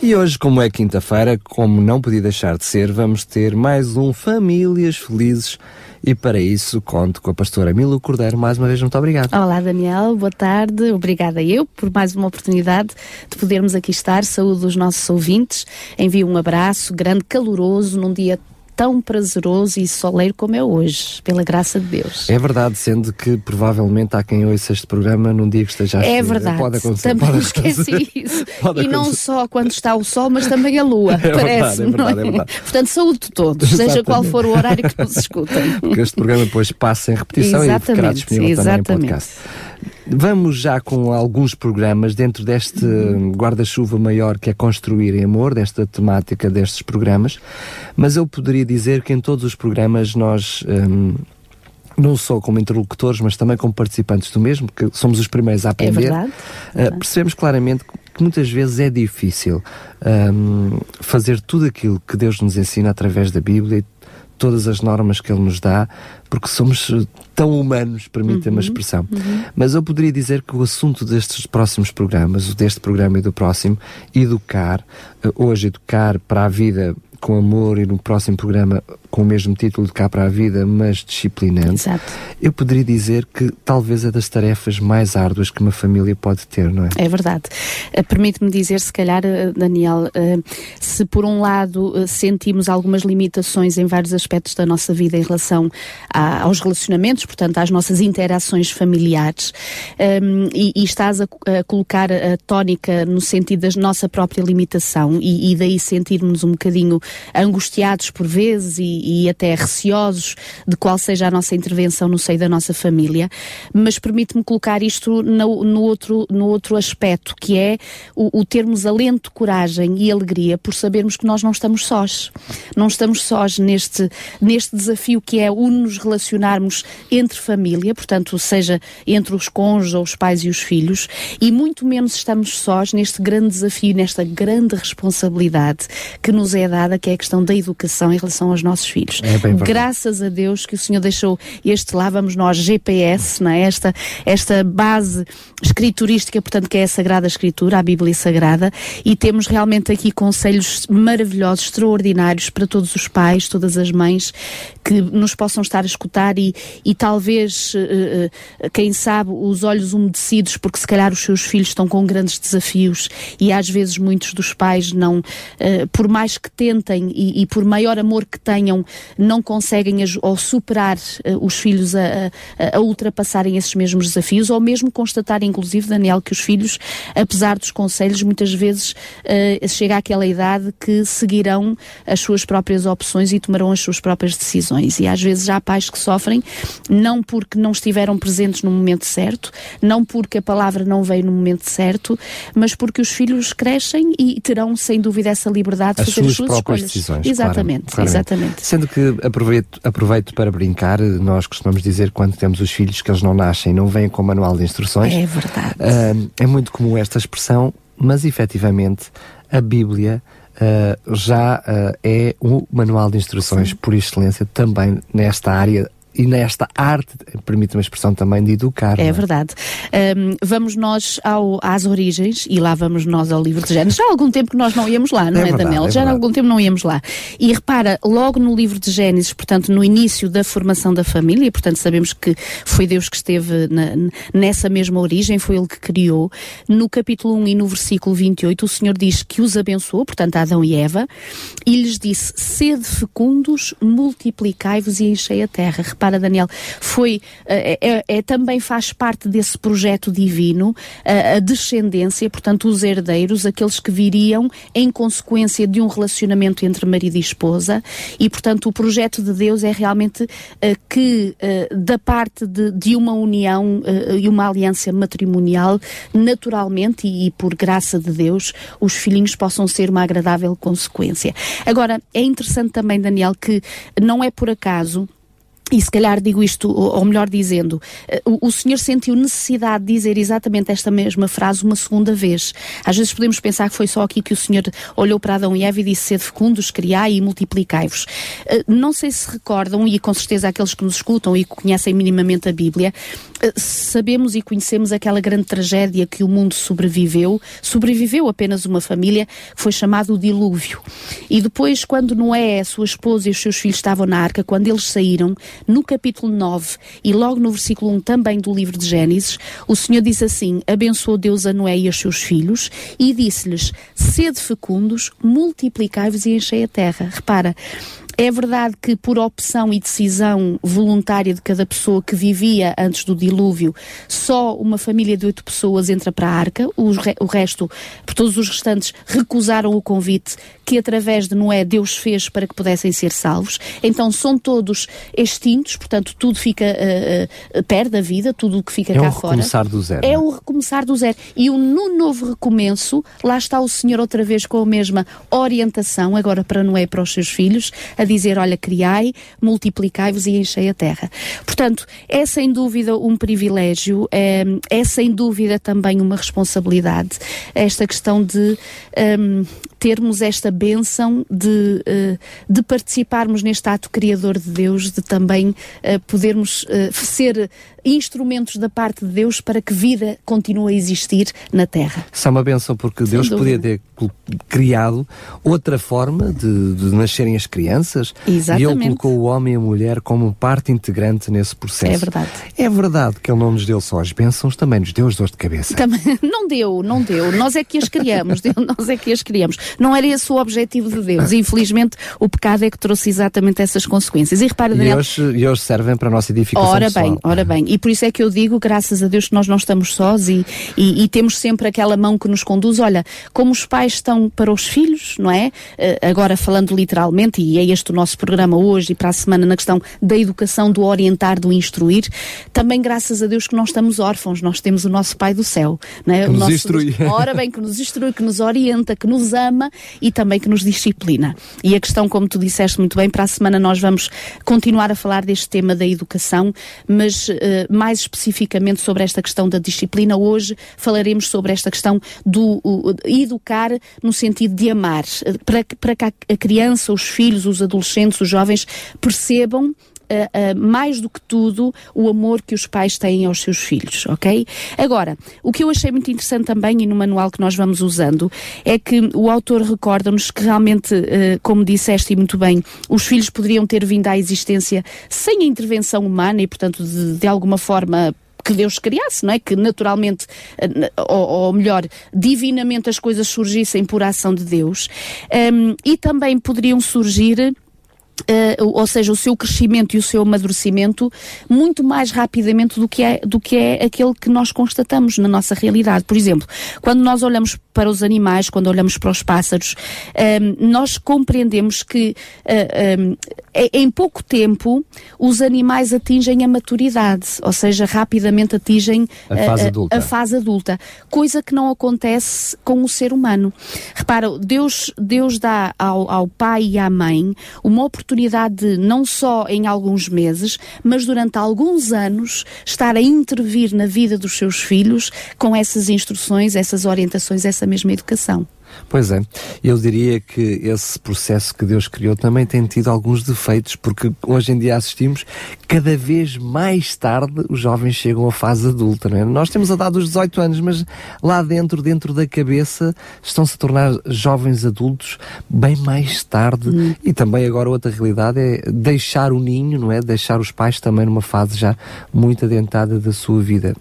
E hoje, como é quinta-feira, como não podia deixar de ser, vamos ter mais um Famílias Felizes e para isso conto com a pastora Mila Cordeiro. Mais uma vez, muito obrigado. Olá, Daniel. Boa tarde. Obrigada eu por mais uma oportunidade de podermos aqui estar. Saúde os nossos ouvintes. Envio um abraço grande, caloroso, num dia tão prazeroso e soleiro como é hoje, pela graça de Deus. É verdade, sendo que provavelmente há quem ouça este programa num dia que esteja a É verdade. Pode acontecer. Também pode esqueci acontecer. isso. Pode e não acontecer. só quando está o sol, mas também a lua, É parece. é não verdade, é verdade. Portanto, saúde de todos, seja qual Exatamente. for o horário que nos escutem. Porque este programa depois passa em repetição e ficará Exatamente, disponível também em exatamente. podcast. Vamos já com alguns programas dentro deste guarda-chuva maior que é construir em amor, desta temática destes programas, mas eu poderia dizer que em todos os programas nós. hum, não só como interlocutores, mas também como participantes do mesmo, porque somos os primeiros a aprender. verdade, Uh, percebemos claramente que muitas vezes é difícil hum, fazer tudo aquilo que Deus nos ensina através da Bíblia e todas as normas que Ele nos dá, porque somos uh, tão humanos, permitem-me Uhum, a expressão. Mas eu poderia dizer que o assunto destes próximos programas, o deste programa e do próximo, educar, uh, hoje educar para a vida com amor e no próximo programa com o mesmo título de cá para a vida, mas disciplinante. Exato. Eu poderia dizer que talvez é das tarefas mais árduas que uma família pode ter, não é? É verdade. Eh, Permite-me dizer, se calhar, eh, Daniel, eh, se por um lado sentimos algumas limitações em vários aspectos da nossa vida em relação a- aos relacionamentos, portanto, às nossas interações familiares, ehm, e, e estás a colocar a tónica no sentido da nossa própria limitação e, e daí sentirmos um bocadinho angustiados por vezes e, e até receosos de qual seja a nossa intervenção no seio da nossa família, mas permite-me colocar isto no, no outro, no outro aspecto, que é o, o termos alento, coragem e alegria por sabermos que nós não estamos sós. Não estamos sós neste, neste desafio que é o nos relacionarmos entre família, portanto, seja entre os cônjuges ou os pais e os filhos, e muito menos estamos sós neste grande desafio, nesta grande responsabilidade que nos é dada, que é a questão da educação em relação aos nossos filhos. É. Graças a Deus que o Senhor deixou este lá, vamos nós, GPS, não é? esta, esta base escriturística, portanto, que é a Sagrada Escritura, a Bíblia Sagrada, e temos realmente aqui conselhos maravilhosos, extraordinários para todos os pais, todas as mães que nos possam estar a escutar e, e talvez, eh, eh, quem sabe, os olhos umedecidos, porque se calhar os seus filhos estão com grandes desafios e às vezes muitos dos pais não, eh, por mais que tentem e, e por maior amor que tenham, não conseguem aj- ou superar eh, os filhos a, a- a ultrapassarem esses mesmos desafios ou mesmo constatar, inclusive, Daniel, que os filhos, apesar dos conselhos, muitas vezes eh, chega àquela idade que seguirão as suas próprias opções e tomarão as suas próprias decisões. E às vezes há pais que sofrem, não porque não estiveram presentes no momento certo, não porque a palavra não veio no momento certo, mas porque os filhos crescem e terão, sem dúvida, essa liberdade de As fazer suas as suas próprias escolhas. decisões. Exatamente, claramente. exatamente. Sendo que aproveito, aproveito para brincar, nós costumamos dizer quando temos os filhos que eles não nascem, não vêm com manual de instruções. É verdade. Ah, é muito comum esta expressão, mas efetivamente a Bíblia ah, já ah, é o manual de instruções por excelência também nesta área e nesta arte, permite-me a expressão também, de educar. não É verdade. Ahm, vamos nós ao- às origens e lá vamos nós ao livro de Gênesis. Já há algum tempo que nós não íamos lá, não É é, verdade, Daniel? é Já há algum tempo não íamos lá. E repara, logo no livro de Gênesis, portanto, no início da formação da família, e portanto sabemos que foi Deus que esteve na- nessa mesma origem, foi Ele que criou. No capítulo 1 e no versículo 28, o Senhor diz que os abençoou, portanto, Adão e Eva, e lhes disse: sede fecundos, multiplicai-vos e enchei a terra. Repara, Daniel, foi, eh, é, é- também faz parte desse projeto divino, eh, a descendência, portanto, os herdeiros, aqueles que viriam em consequência de um relacionamento entre marido e esposa, e, portanto, o projeto de Deus é realmente eh, que, eh, da parte de, de uma união eh, e uma aliança matrimonial, naturalmente e, e por graça de Deus, os filhinhos possam ser uma agradável consequência. Agora, é interessante também, Daniel, que não é por acaso e se calhar digo isto, ou melhor dizendo, eh, o, Senhor sentiu necessidade de dizer exatamente esta mesma frase uma segunda vez. Às vezes podemos pensar que foi só aqui que o Senhor olhou para Adão e Eva e disse: Sede fecundos, criai e multiplicai-vos. Eh, não sei se recordam, e com certeza aqueles que nos escutam e que conhecem minimamente a Bíblia, eh, sabemos e conhecemos aquela grande tragédia que o mundo sobreviveu. Sobreviveu apenas uma família, que foi chamado o dilúvio. E depois, quando Noé, a sua esposa e os seus filhos estavam na arca, quando eles saíram, no capítulo 9 e logo no versículo 1 também do livro de Gênesis, o Senhor diz assim: Abençoou Deus a Noé e aos seus filhos e disse-lhes: Sede fecundos, multiplicai-vos e enchei a terra. Repara, é verdade que, por opção e decisão voluntária de cada pessoa que vivia antes do dilúvio, só uma família de oito pessoas entra para a arca, o, re o resto, por todos os restantes, recusaram o convite que, através de Noé, Deus fez para que pudessem ser salvos. Então são todos extintos, portanto, tudo fica, uh, uh, perde a vida, tudo o que fica é cá fora. É o recomeçar do zero. É o recomeçar do zero. E o, no novo recomeço, lá está o Senhor outra vez com a mesma orientação, agora para Noé e para os seus filhos, a dizer: Olha, criai, multiplicai-vos e enchei a terra. Portanto, é sem dúvida um privilégio, é, é sem dúvida também uma responsabilidade, esta questão de um, termos esta bênção de, uh, de participarmos neste ato criador de Deus, de também uh, podermos uh, ser instrumentos da parte de Deus para que vida continue a existir na Terra. Isso é uma benção porque Sem Deus dúvida. podia ter criado outra forma de, de nascerem as crianças Exatamente. e Ele colocou o homem e a mulher como parte integrante nesse processo. É verdade. É verdade que Ele não nos deu só as bênçãos, também nos deu as dores de cabeça. Também, não deu, não deu. Nós é que as criamos, nós é que as criamos. Não era esse o objetivo de Deus. Infelizmente, o pecado é que trouxe exatamente essas consequências. E repara, Daniel... E hoje, e hoje servem para a nossa edificação Ora pessoal. bem, ora bem. E por isso é que eu digo, graças a Deus, que nós não estamos sós e, e, e, temos sempre aquela mão que nos conduz. Olha, como os pais estão para os filhos, não é? Uh, agora falando literalmente, e é este o nosso programa hoje e para a semana na questão da educação, do orientar, do instruir, também graças a Deus que nós estamos órfãos, nós temos o nosso Pai do céu, não é? Que o nos nosso instrui. Ora bem, que nos instrui, que nos orienta, que nos ama e também que nos disciplina. E a questão, como tu disseste muito bem, para a semana nós vamos continuar a falar deste tema da educação, mas uh, mais especificamente sobre esta questão da disciplina. Hoje falaremos sobre esta questão do uh, educar no sentido de amar, para, para que a criança, os filhos, os adolescentes, os jovens percebam Uh, uh, mais do que tudo, o amor que os pais têm aos seus filhos, ok? Agora, o que eu achei muito interessante também, e no manual que nós vamos usando, é que o autor recorda-nos que realmente, uh, como disseste e muito bem, os filhos poderiam ter vindo à existência sem a intervenção humana e, portanto, de, de alguma forma que Deus criasse, não é? Que naturalmente, ou, ou melhor, divinamente as coisas surgissem por ação de Deus. Um, e também poderiam surgir Uh, ou seja, o seu crescimento e o seu amadurecimento muito mais rapidamente do que, é, do que é aquele que nós constatamos na nossa realidade. Por exemplo, quando nós olhamos para os animais, quando olhamos para os pássaros, um, nós compreendemos que um, ehm, em pouco tempo os animais atingem a maturidade, ou seja, rapidamente atingem a fase, uh, adulta. a fase adulta, coisa que não acontece com o ser humano. Repara, Deus, Deus dá ao, ao pai e à mãe uma oportunidade oportunidade de, não só em alguns meses, mas durante alguns anos, estar a intervir na vida dos seus filhos com essas instruções, essas orientações, essa mesma educação. Pois é, eu diria que esse processo que Deus criou também tem tido alguns defeitos, porque hoje em dia assistimos cada vez mais tarde os jovens chegam à fase adulta, não é? Nós temos a data dos 18 anos, mas lá dentro, dentro da cabeça, estão-se a tornar jovens adultos bem mais tarde. Hum. E também agora outra realidade é deixar o ninho, não é? Deixar os pais também numa fase já muito adentrada da sua vida.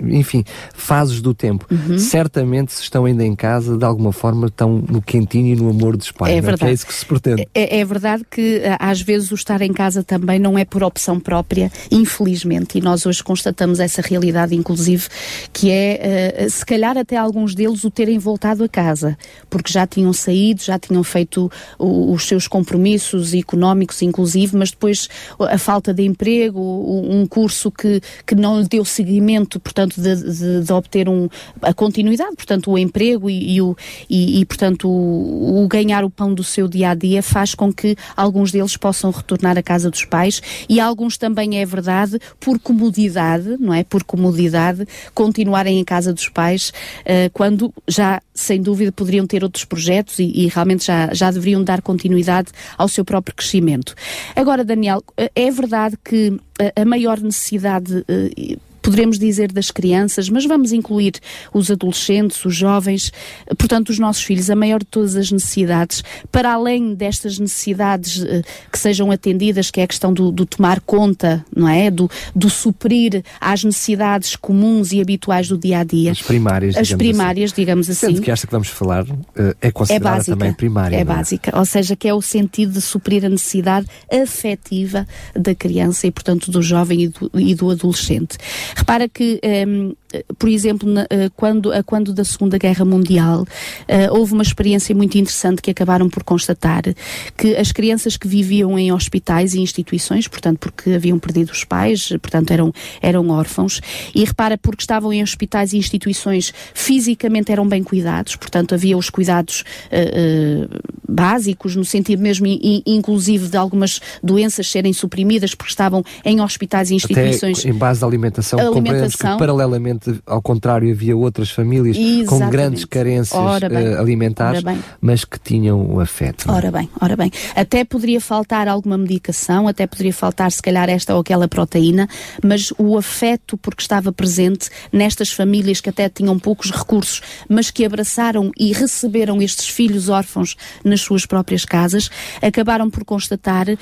Enfim, fases do tempo. Uhum. Certamente se estão ainda em casa, de alguma forma forma tão no quentinho e no amor dos pais. É, não é? verdade. é isso que se pretende. É, é, verdade que eh, às vezes o estar em casa também não é por opção própria, infelizmente, e nós hoje constatamos essa realidade, inclusive, que é, uh, se calhar até alguns deles o terem voltado a casa, porque já tinham saído, já tinham feito o, os seus compromissos económicos, inclusive, mas depois a falta de emprego, um curso que, que não lhe deu seguimento, portanto, de, de, de obter um, a continuidade, portanto, o emprego e, e o, e e, portanto, o, o, ganhar o pão do seu dia a dia faz com que alguns deles possam retornar à casa dos pais e alguns também é verdade, por comodidade, não é? Por comodidade, continuarem em casa dos pais uh, quando já, sem dúvida, poderiam ter outros projetos e, e realmente já, já deveriam dar continuidade ao seu próprio crescimento. Agora, Daniel, eh, é verdade que a maior necessidade eh, poderemos dizer das crianças, mas vamos incluir os adolescentes, os jovens, portanto, os nossos filhos, a maior de todas as necessidades, para além destas necessidades uh, que sejam atendidas, que é a questão do, do, tomar conta, não é? Do, do suprir às necessidades comuns e habituais do dia a dia. As primárias, As primárias, assim. digamos assim. Sendo que esta que vamos falar uh, é considerada é básica, também primária. É, é básica, ou seja, que é o sentido de suprir a necessidade afetiva da criança e, portanto, do jovem e do, e do adolescente. Repara que, um, por exemplo, na, eh, quando, a quando da Segunda Guerra Mundial, uh, houve uma experiência muito interessante que acabaram por constatar que as crianças que viviam em hospitais e instituições, portanto, porque haviam perdido os pais, portanto, eram, eram órfãos, e repara, porque estavam em hospitais e instituições, fisicamente eram bem cuidados, portanto, havia os cuidados uh, uh, básicos, no sentido mesmo, in, inclusive, de algumas doenças serem suprimidas porque estavam em hospitais e instituições. Até em base da alimentação compreendemos que, paralelamente, ao contrário, havia outras famílias Exatamente. com grandes carências uh, alimentares, mas que tinham o afeto. É? Ora bem, ora bem. Até poderia faltar alguma medicação, até poderia faltar, se calhar, esta ou aquela proteína, mas o afeto, porque estava presente nestas famílias que até tinham poucos recursos, mas que abraçaram e receberam estes filhos órfãos nas suas próprias casas, acabaram por constatar uh,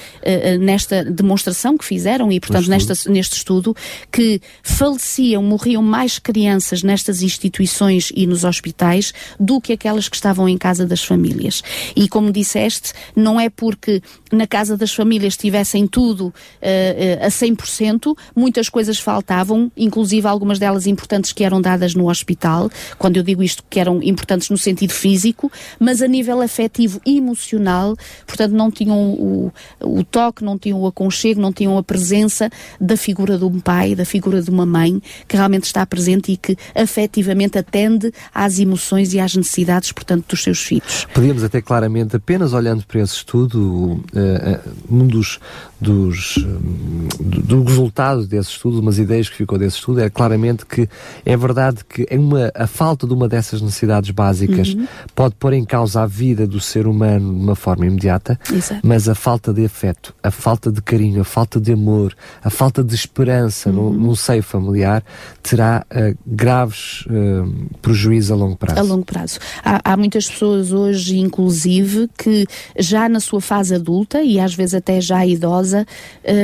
nesta demonstração que fizeram e, portanto, nesta, neste estudo, que faleciam, morriam mais crianças nestas instituições e nos hospitais do que aquelas que estavam em casa das famílias. E como disseste, não é porque na casa das famílias tivessem tudo uh, uh, a 100%, muitas coisas faltavam, inclusive algumas delas importantes que eram dadas no hospital, quando eu digo isto que eram importantes no sentido físico, mas a nível afetivo e emocional, portanto não tinham o, o toque, não tinham o aconchego, não tinham a presença da figura de um pai, da figura de uma mãe que realmente está presente e que afetivamente atende às emoções e às necessidades, portanto, dos seus filhos. Podíamos até claramente, apenas olhando para esse estudo, uh, um dos, dos um, do resultado desse estudo, umas ideias que ficou desse estudo, é claramente que é verdade que é uma, a falta de uma dessas necessidades básicas uhum. pode pôr em causa a vida do ser humano de uma forma imediata, Exato. mas a falta de afeto, a falta de carinho, a falta de amor, a falta de esperança uhum. no seio familiar terá uh, graves uh, prejuízos a longo prazo. A longo prazo. Há, há, muitas pessoas hoje, inclusive, que já na sua fase adulta e às vezes até já idosa,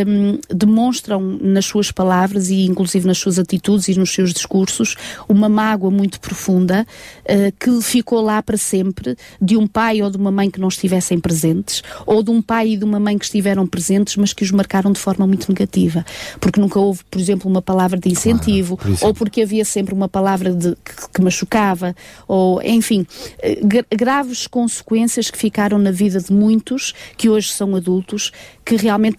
um, demonstram nas suas palavras e inclusive nas suas atitudes e nos seus discursos uma mágoa muito profunda uh, que ficou lá para sempre de um pai ou de uma mãe que não estivessem presentes ou de um pai e de uma mãe que estiveram presentes mas que os marcaram de forma muito negativa porque nunca houve, por exemplo, uma palavra de incentivo, claro, por ou porque havia sempre uma palavra de, que, que machucava, ou enfim, eh, graves consequências que ficaram na vida de muitos que hoje são adultos, que realmente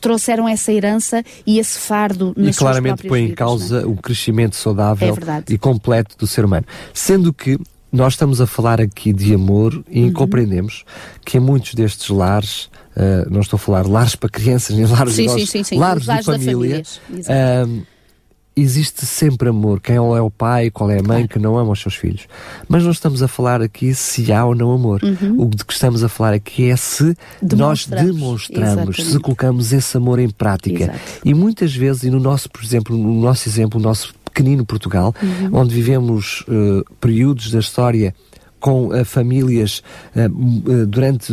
trouxeram essa herança e esse fardo nas E claramente põe em causa é? o crescimento saudável é e completo do ser humano. Sendo que nós estamos a falar aqui de amor e uhum. compreendemos que em muitos destes lares, uh, não estou a falar lares para crianças, nem lares sim, idosos, sim, sim, lares, lares de família, uh, existe sempre amor. Quem é o pai, qual é a mãe que não ama os seus filhos. Mas não estamos a falar aqui se há ou não amor. Uhum. O de que estamos a falar aqui é se nós demonstramos, Exatamente. se colocamos esse amor em prática. Exato. E muitas vezes, e no nosso, por exemplo, no nosso exemplo, o nosso pequenino Portugal, uhum. onde vivemos uh, períodos da história com uh, famílias uh, durante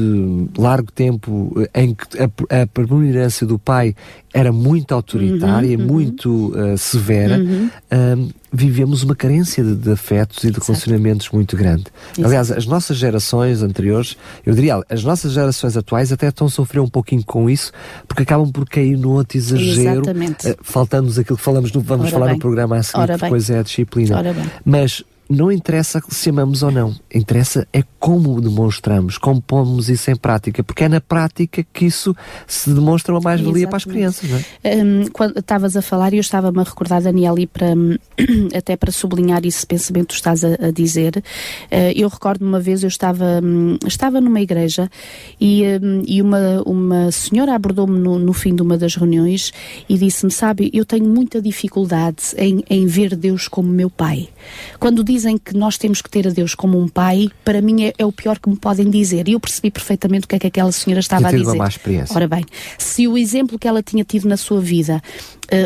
largo tempo em que a, a predominância do pai era muito autoritária, uhum, uhum. muito severa, uhum. vivemos uma carência de, de afetos e de relacionamentos muito grande. Exato. Aliás, as nossas gerações anteriores, eu diria, as nossas gerações atuais até estão a sofrer um pouquinho com isso, porque acabam por cair no outro exagero, uh, faltando-nos aquilo que falamos no, vamos Ora falar bem. no programa a seguir, que depois é a disciplina. Mas não interessa se amamos ou não, interessa é como demonstramos, como pomos isso em prática, porque é na prática que isso se demonstra uma mais-valia para as crianças, não é? Um, quando estavas a falar, e eu estava-me a recordar, Daniel, e para, até para sublinhar esse pensamento que tu estás a, a dizer, uh, eu recordo uma vez, eu estava, um, estava numa igreja e, um, e uma, uma senhora abordou-me no, no, fim de uma das reuniões e disse-me, sabe, eu tenho muita dificuldade em, em ver Deus como meu pai. Quando dizem que nós temos que ter a Deus como um pai, para mim é, é o pior que me podem dizer. E eu percebi perfeitamente o que é que aquela senhora estava a dizer. Uma má experiência. Ora bem, se o exemplo que ela tinha tido na sua vida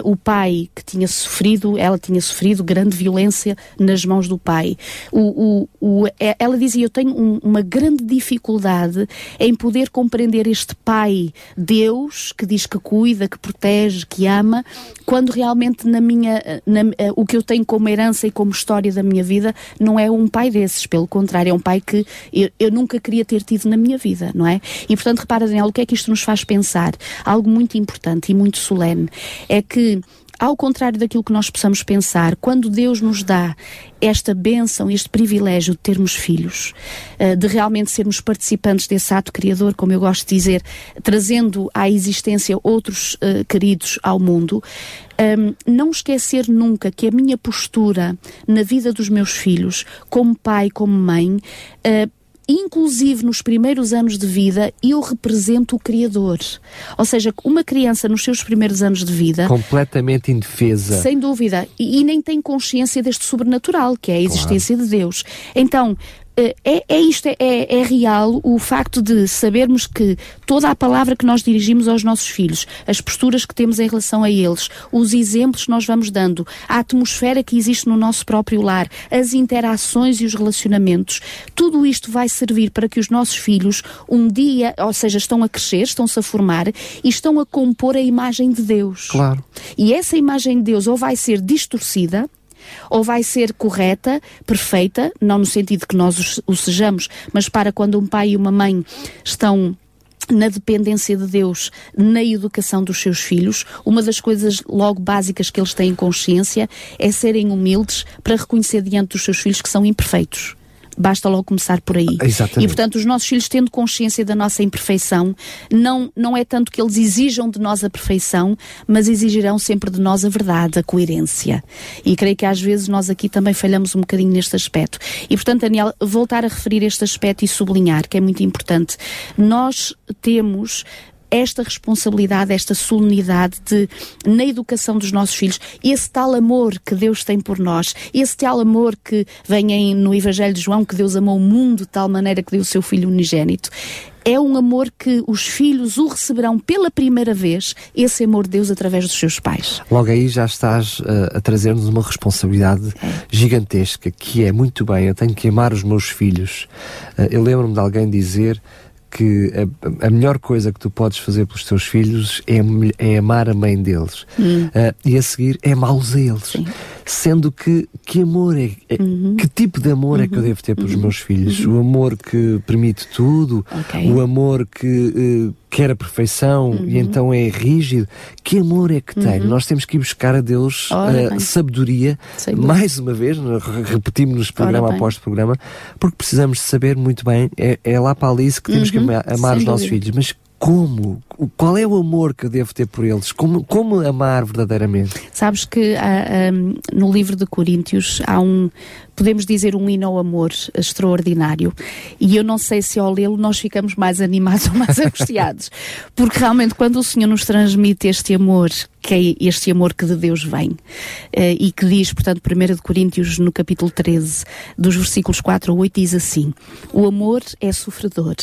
o pai que tinha sofrido, ela tinha sofrido grande violência nas mãos do pai. O, o, o, é, ela dizia: Eu tenho um, uma grande dificuldade em poder compreender este pai, Deus, que diz que cuida, que protege, que ama, quando realmente na minha, na, uh, o que eu tenho como herança e como história da minha vida não é um pai desses, pelo contrário, é um pai que eu, eu nunca queria ter tido na minha vida, não é? E portanto, repara, Daniel, o que é que isto nos faz pensar? Algo muito importante e muito solene é que ao contrário daquilo que nós possamos pensar, quando Deus nos dá esta bênção, este privilégio de termos filhos, eh, de realmente sermos participantes desse ato criador, como eu gosto de dizer, trazendo à existência outros uh, queridos ao mundo, ehm, não esquecer nunca que a minha postura na vida dos meus filhos, como pai, como mãe, uh, inclusive nos primeiros anos de vida, eu represento o Criador. Ou seja, uma criança nos seus primeiros anos de vida. Completamente indefesa. Sem dúvida. E, e nem tem consciência deste sobrenatural, que é a existência claro. de Deus. Então, é, é isto, é, é, é, real o facto de sabermos que toda a palavra que nós dirigimos aos nossos filhos, as posturas que temos em relação a eles, os exemplos que nós vamos dando, a atmosfera que existe no nosso próprio lar, as interações e os relacionamentos, tudo isto vai servir para que os nossos filhos um dia, ou seja, estão a crescer, estão-se a formar e estão a compor a imagem de Deus. Claro. E essa imagem de Deus ou vai ser distorcida, ou vai ser correta, perfeita, não no sentido que nós o sejamos, mas para quando um pai e uma mãe estão na dependência de Deus, na educação dos seus filhos, uma das coisas logo básicas que eles têm consciência é serem humildes para reconhecer diante dos seus filhos que são imperfeitos. Basta logo começar por aí. Exatamente. E, portanto, os nossos filhos, tendo consciência da nossa imperfeição, não, não é tanto que eles exijam de nós a perfeição, mas exigirão sempre de nós a verdade, a coerência. E creio que às vezes nós aqui também falhamos um bocadinho neste aspecto. E, portanto, Daniel, voltar a referir este aspecto e sublinhar, que é muito importante. Nós temos esta responsabilidade, esta solenidade de, na educação dos nossos filhos, esse tal amor que Deus tem por nós, esse tal amor que vem no Evangelho de João, que Deus amou o mundo de tal maneira que deu o seu Filho unigênito, é um amor que os filhos o receberão pela primeira vez, esse amor de Deus através dos seus pais. Logo aí já estás uh, a trazer-nos uma responsabilidade é. gigantesca, que é muito bem, eu tenho que amar os meus filhos. Uh, eu lembro-me de alguém dizer que a, a, melhor coisa que tu podes fazer pelos teus filhos é, é amar a mãe deles. Hum. Uh, e a seguir é amá-los a eles. Sim. Sendo que, que amor é, é uhum. que tipo de amor uhum. é que eu uhum. devo ter pelos uhum. meus filhos? Uhum. O amor que permite tudo, okay. o amor que uh, quer a perfeição e uhum. então é rígido. Que amor é que tem? Nós temos que ir buscar a Deus uh, sabedoria, mais uma vez, repetimos-nos programa após programa, porque precisamos saber muito bem, é, é lá para a Alice que temos que amar, amar os nossos filhos, mas como? Qual é o amor que eu devo ter por eles? Como, como amar verdadeiramente? Sabes que uh, um, no livro de Coríntios há um, podemos dizer, um hino ao amor extraordinário. E eu não sei se ao lê-lo nós ficamos mais animados ou mais angustiados. Porque realmente quando o Senhor nos transmite este amor, que é este amor que de Deus vem, uh, e que diz, portanto, 1 de Coríntios, no capítulo 13, dos versículos 4 a 8, diz assim: O amor é sofredor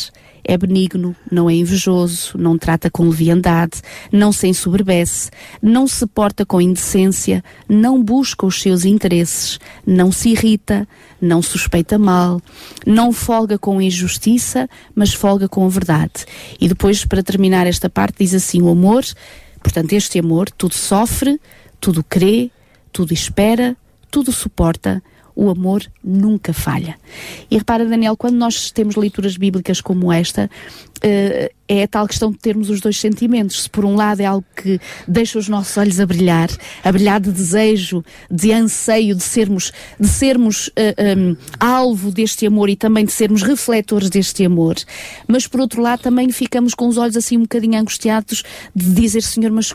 é benigno, não é invejoso, não trata com leviandade, não se ensoberbece, não se porta com indecência, não busca os seus interesses, não se irrita, não suspeita mal, não folga com injustiça, mas folga com a verdade. E depois, para terminar esta parte, diz assim: o amor, portanto, este amor, tudo sofre, tudo crê, tudo espera, tudo suporta. O amor nunca falha. E repara, Daniel, quando nós temos leituras bíblicas como esta, uh, é a tal questão de termos os dois sentimentos. Se por um lado é algo que deixa os nossos olhos a brilhar, a brilhar de desejo, de anseio de sermos, de sermos uh, eh, um, alvo deste amor e também de sermos refletores deste amor, mas por outro lado também ficamos com os olhos assim um bocadinho angustiados de dizer, Senhor, mas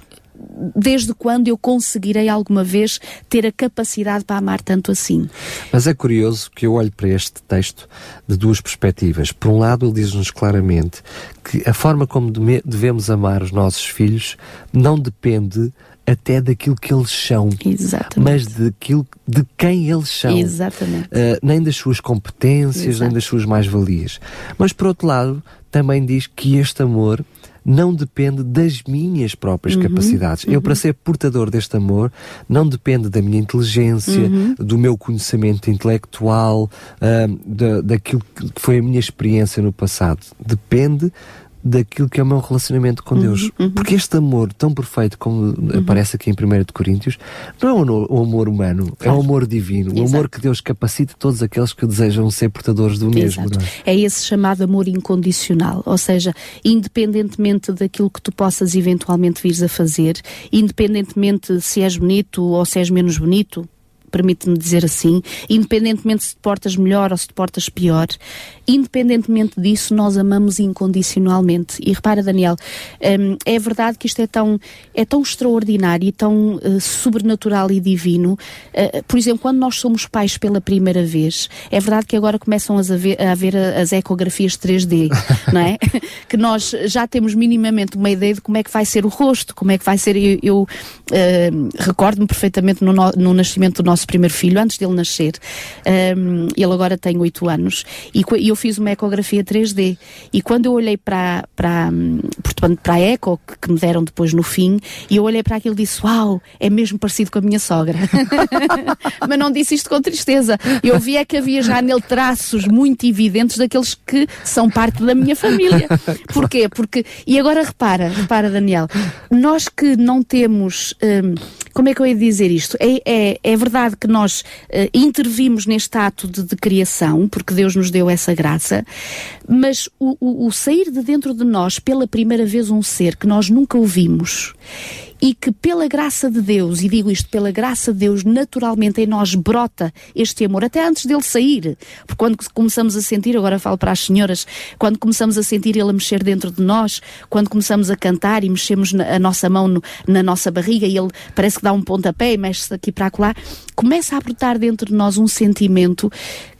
desde quando eu conseguirei alguma vez ter a capacidade para amar tanto assim. Mas é curioso que eu olho para este texto de duas perspectivas. Por um lado, ele diz-nos claramente que a forma como devemos amar os nossos filhos não depende até daquilo que eles são, Exatamente. mas daquilo de quem eles são, Exatamente. Uh, nem das suas competências, Exato. nem das suas mais-valias. Mas por outro lado, também diz que este amor não depende das minhas próprias uhum, capacidades. Uhum. Eu, para ser portador deste amor, não depende da minha inteligência, uhum. do meu conhecimento intelectual, uh, da, daquilo que foi a minha experiência no passado. Depende daquilo que é o meu relacionamento com uhum, Deus. Uhum. Porque este amor tão perfeito como uhum. aparece aqui em 1 Coríntios, não é o amor humano, claro. é o amor divino, Exato. o amor que Deus capacita todos aqueles que desejam ser portadores do mesmo. É? é? esse chamado amor incondicional, ou seja, independentemente daquilo que tu possas eventualmente vires a fazer, independentemente se és bonito ou se és menos bonito, permite-me dizer assim, independentemente se te portas melhor ou se te portas pior, independentemente disso, nós amamos incondicionalmente. E repara, Daniel, um, é verdade que isto é tão, é tão extraordinário e tão uh, sobrenatural e divino. Uh, por exemplo, quando nós somos pais pela primeira vez, é verdade que agora começam a haver, a haver as ecografias 3D, não é? que nós já temos minimamente uma ideia de como é que vai ser o rosto, como é que vai ser. Eu, eu uh, recordo-me perfeitamente no, no nascimento do nosso primeiro filho, antes dele nascer. Um, ele agora tem 8 anos. E, e, eu fiz uma ecografia 3D. E quando eu olhei para, para, portanto, para a eco que, que me deram depois no fim, e eu olhei para aquilo e disse: Uau, é mesmo parecido com a minha sogra. Mas não disse isto com tristeza. Eu vi é que havia já nele traços muito evidentes daqueles que são parte da minha família. Porquê? Porque, e agora repara, repara, Daniel, nós que não temos. Um, como é que eu ia dizer isto? É, é, é verdade que nós uh, intervimos neste ato de, de, criação, porque Deus nos deu essa graça, mas o, o, o sair de dentro de nós pela primeira vez um ser que nós nunca ouvimos e que pela graça de Deus, e digo isto pela graça de Deus, naturalmente em nós brota este amor, até antes dele sair. Porque quando começamos a sentir, agora falo para as senhoras, quando começamos a sentir ele a mexer dentro de nós, quando começamos a cantar e mexemos a nossa mão no, na nossa barriga e ele parece que dá um pontapé e mexe-se aqui para lá, começa a brotar dentro de nós um sentimento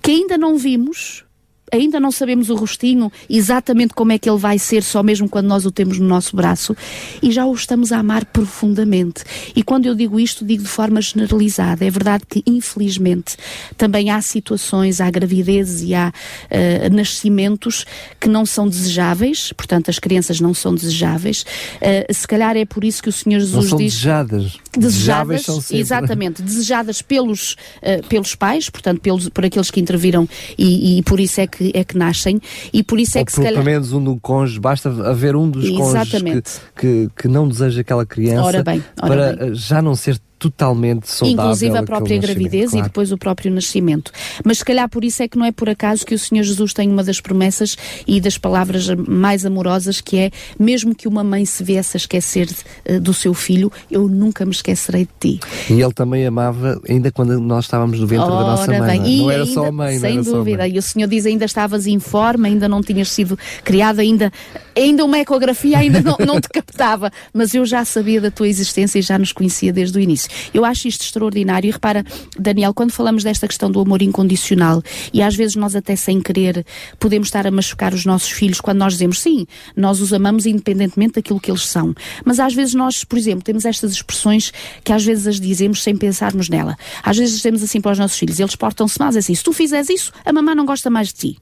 que ainda não vimos, ainda não sabemos o rostinho, exatamente como é que ele vai ser, só mesmo quando nós o temos no nosso braço, e já o estamos a amar profundamente. E quando eu digo isto, digo de forma generalizada. É verdade que, infelizmente, também há situações, há gravidezes e há uh, nascimentos que não são desejáveis, portanto, as crianças não são desejáveis. Uh, se calhar é por isso que o Senhor Jesus não diz. Desejadas. Desejadas, são sempre. exatamente, desejadas pelos, uh, pelos pais, portanto, pelos, por aqueles que interviram, e, e por isso é que que, é que nascem e por isso é Ou que se calhar... pelo menos um do cônjuge, basta haver um dos cônjuges que, que, que, não deseja aquela criança ora bem, ora para bem. já não ser totalmente saudável. Inclusive a própria gravidez claro. e depois o próprio nascimento. Mas se calhar por isso é que não é por acaso que o Senhor Jesus tem uma das promessas e das palavras mais amorosas que é, mesmo que uma mãe se viesse a esquecer uh, do seu filho, eu nunca me esquecerei de ti. E ele também amava ainda quando nós estávamos no ventre Ora, da nossa mãe. Bem. Não, era ainda, só a mãe, Sem dúvida. E o Senhor diz ainda estavas em forma, ainda não tinhas sido criado, ainda, ainda uma ecografia ainda não, não te captava. Mas eu já sabia da tua existência e já nos conhecia desde o início. Eu acho isto extraordinário. E repara, Daniel, quando falamos desta questão do amor incondicional, e às vezes nós até sem querer podemos estar a machucar os nossos filhos quando nós dizemos sim, nós os amamos independentemente daquilo que eles são. Mas às vezes nós, por exemplo, temos estas expressões que às vezes as dizemos sem pensarmos nela. Às vezes dizemos assim para os nossos filhos, eles portam-se mal, assim, se tu fizeres isso, a mamãe não gosta mais de ti.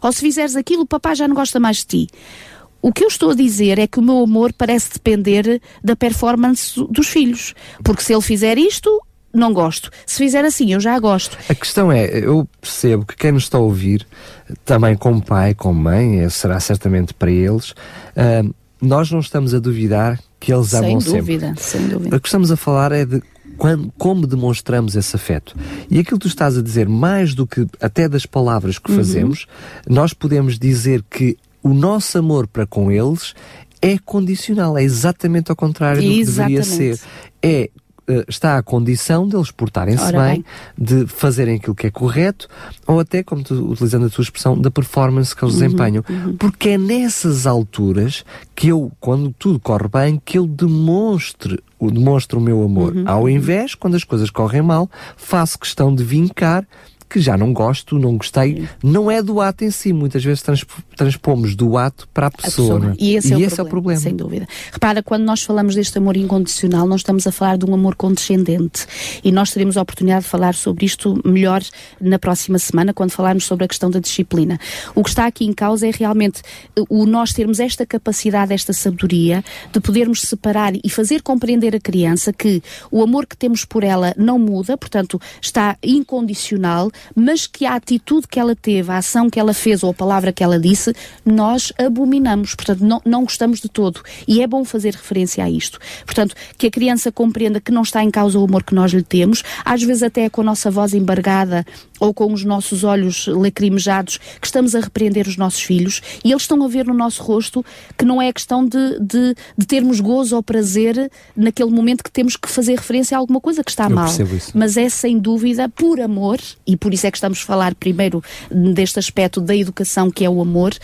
Ou se fizeres aquilo, o papai já não gosta mais de ti. O que eu estou a dizer é que o meu amor parece depender da performance dos filhos. Porque se ele fizer isto, não gosto. Se fizer assim, eu já gosto. A questão é, eu percebo que quem nos está a ouvir, também como pai, como mãe, será certamente para eles, uh, nós não estamos a duvidar que eles sem amam dúvida, sempre. Sem dúvida, O que estamos a falar é de quando, como demonstramos esse afeto. E aquilo que tu estás a dizer, mais do que até das palavras que uhum. fazemos, nós podemos dizer que o nosso amor para com eles é condicional, é exatamente ao contrário do que deveria ser. É uh, está à condição deles portarem-se bem, bem, de fazerem aquilo que é correto, ou até, como tu, utilizando a tua expressão, da performance que eles uhum, desempenham. Uhum. Porque é nessas alturas que eu, quando tudo corre bem, que eu demonstre demonstro o meu amor. Uhum. Ao invés, quando as coisas correm mal, faço questão de vincar que já não gosto, não gostei, não é do ato em si. Muitas vezes transpomos do ato para a pessoa. A pessoa. E esse, e é, o esse problema, é, o problema, Sem dúvida. Repara, quando nós falamos deste amor incondicional, nós estamos a falar de um amor condescendente. E nós teremos a oportunidade de falar sobre isto melhor na próxima semana, quando falarmos sobre a questão da disciplina. O que está aqui em causa é realmente o nós termos esta capacidade, esta sabedoria de podermos separar e fazer compreender a criança que o amor que temos por ela não muda, portanto, está incondicional mas que a atitude que ela teve, a ação que ela fez ou a palavra que ela disse, nós abominamos, portanto, não, não gostamos de todo. E é bom fazer referência a isto. Portanto, que a criança compreenda que não está em causa o amor que nós lhe temos, às vezes até com a nossa voz embargada ou com os nossos olhos lacrimejados, que estamos a repreender os nossos filhos e eles estão a ver no nosso rosto que não é questão de, de, de termos gozo ou prazer naquele momento que temos que fazer referência a alguma coisa que está Eu mal. Mas é sem dúvida por amor e por isso é que estamos a falar primeiro deste aspecto da educação que é o amor,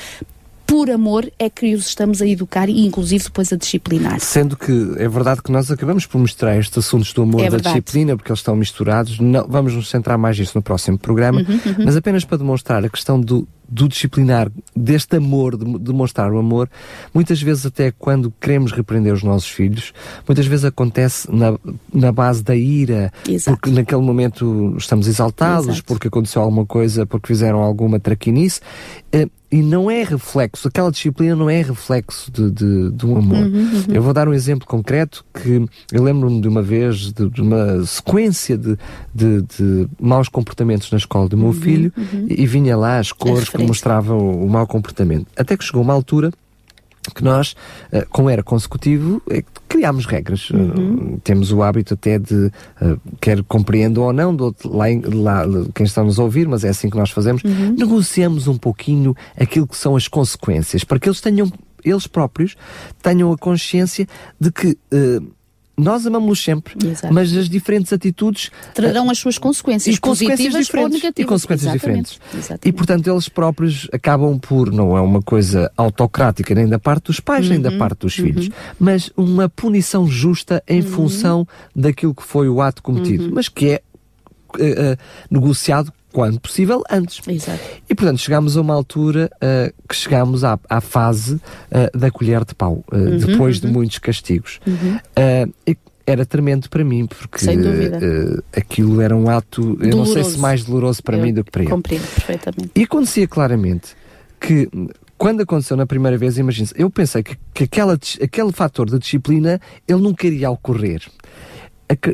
por amor é que os estamos a educar e inclusive depois a disciplinar. Sendo que é verdade que nós acabamos por mostrar estes assuntos do amor e é da disciplina, porque eles estão misturados, não, vamos nos centrar mais nisso no próximo programa, uhum, uhum. mas apenas para demonstrar a questão do, do disciplinar, deste amor, de demonstrar o amor, muitas vezes até quando queremos repreender os nossos filhos, muitas vezes acontece na, na base da ira, Exato. porque naquele momento estamos exaltados, Exato. porque aconteceu alguma coisa, porque fizeram alguma traquinice, eh, e não é reflexo, aquela disciplina não é reflexo de, de, de um amor. Uhum, uhum. Eu vou dar um exemplo concreto que eu lembro-me de uma vez de, de uma sequência de, de, de, maus comportamentos na escola do meu uhum, filho uhum. E, e, vinha lá as cores que mostravam o, o mau comportamento. Até que chegou uma altura que nós, eh, como era consecutivo, é criámos regras. Eh, uhum. temos o hábito até de, eh, quer compreendam ou não, do, lá, lá, quem está nos a ouvir, mas é assim que nós fazemos, uhum. negociamos um pouquinho aquilo que são as consequências, para que eles tenham, eles próprios, tenham a consciência de que nós amamos-los sempre, Exato. mas as diferentes atitudes trarão uh, as suas consequências, e consequências diferentes e consequências Exatamente. diferentes. Exatamente. E portanto eles próprios acabam por não é uma coisa autocrática nem da parte dos pais uhum. nem da uhum. parte dos uhum. filhos, mas uma punição justa em uhum. função daquilo que foi o ato cometido, uhum. mas que é uh, uh, negociado quando possível, antes. Exato. E, portanto, chegámos a uma altura uh, que chegámos à, à fase uh, da colher de pau, uh, uhum, depois uhum. de muitos castigos. Uhum. era tremendo para mim, porque aquilo era um ato, doloroso. eu não sei se mais doloroso para eu mim do que para ele. Compreendo perfeitamente. E acontecia claramente que quando aconteceu na primeira vez, imagine eu pensei que, que aquela, aquele fator de disciplina ele nunca iria ocorrer.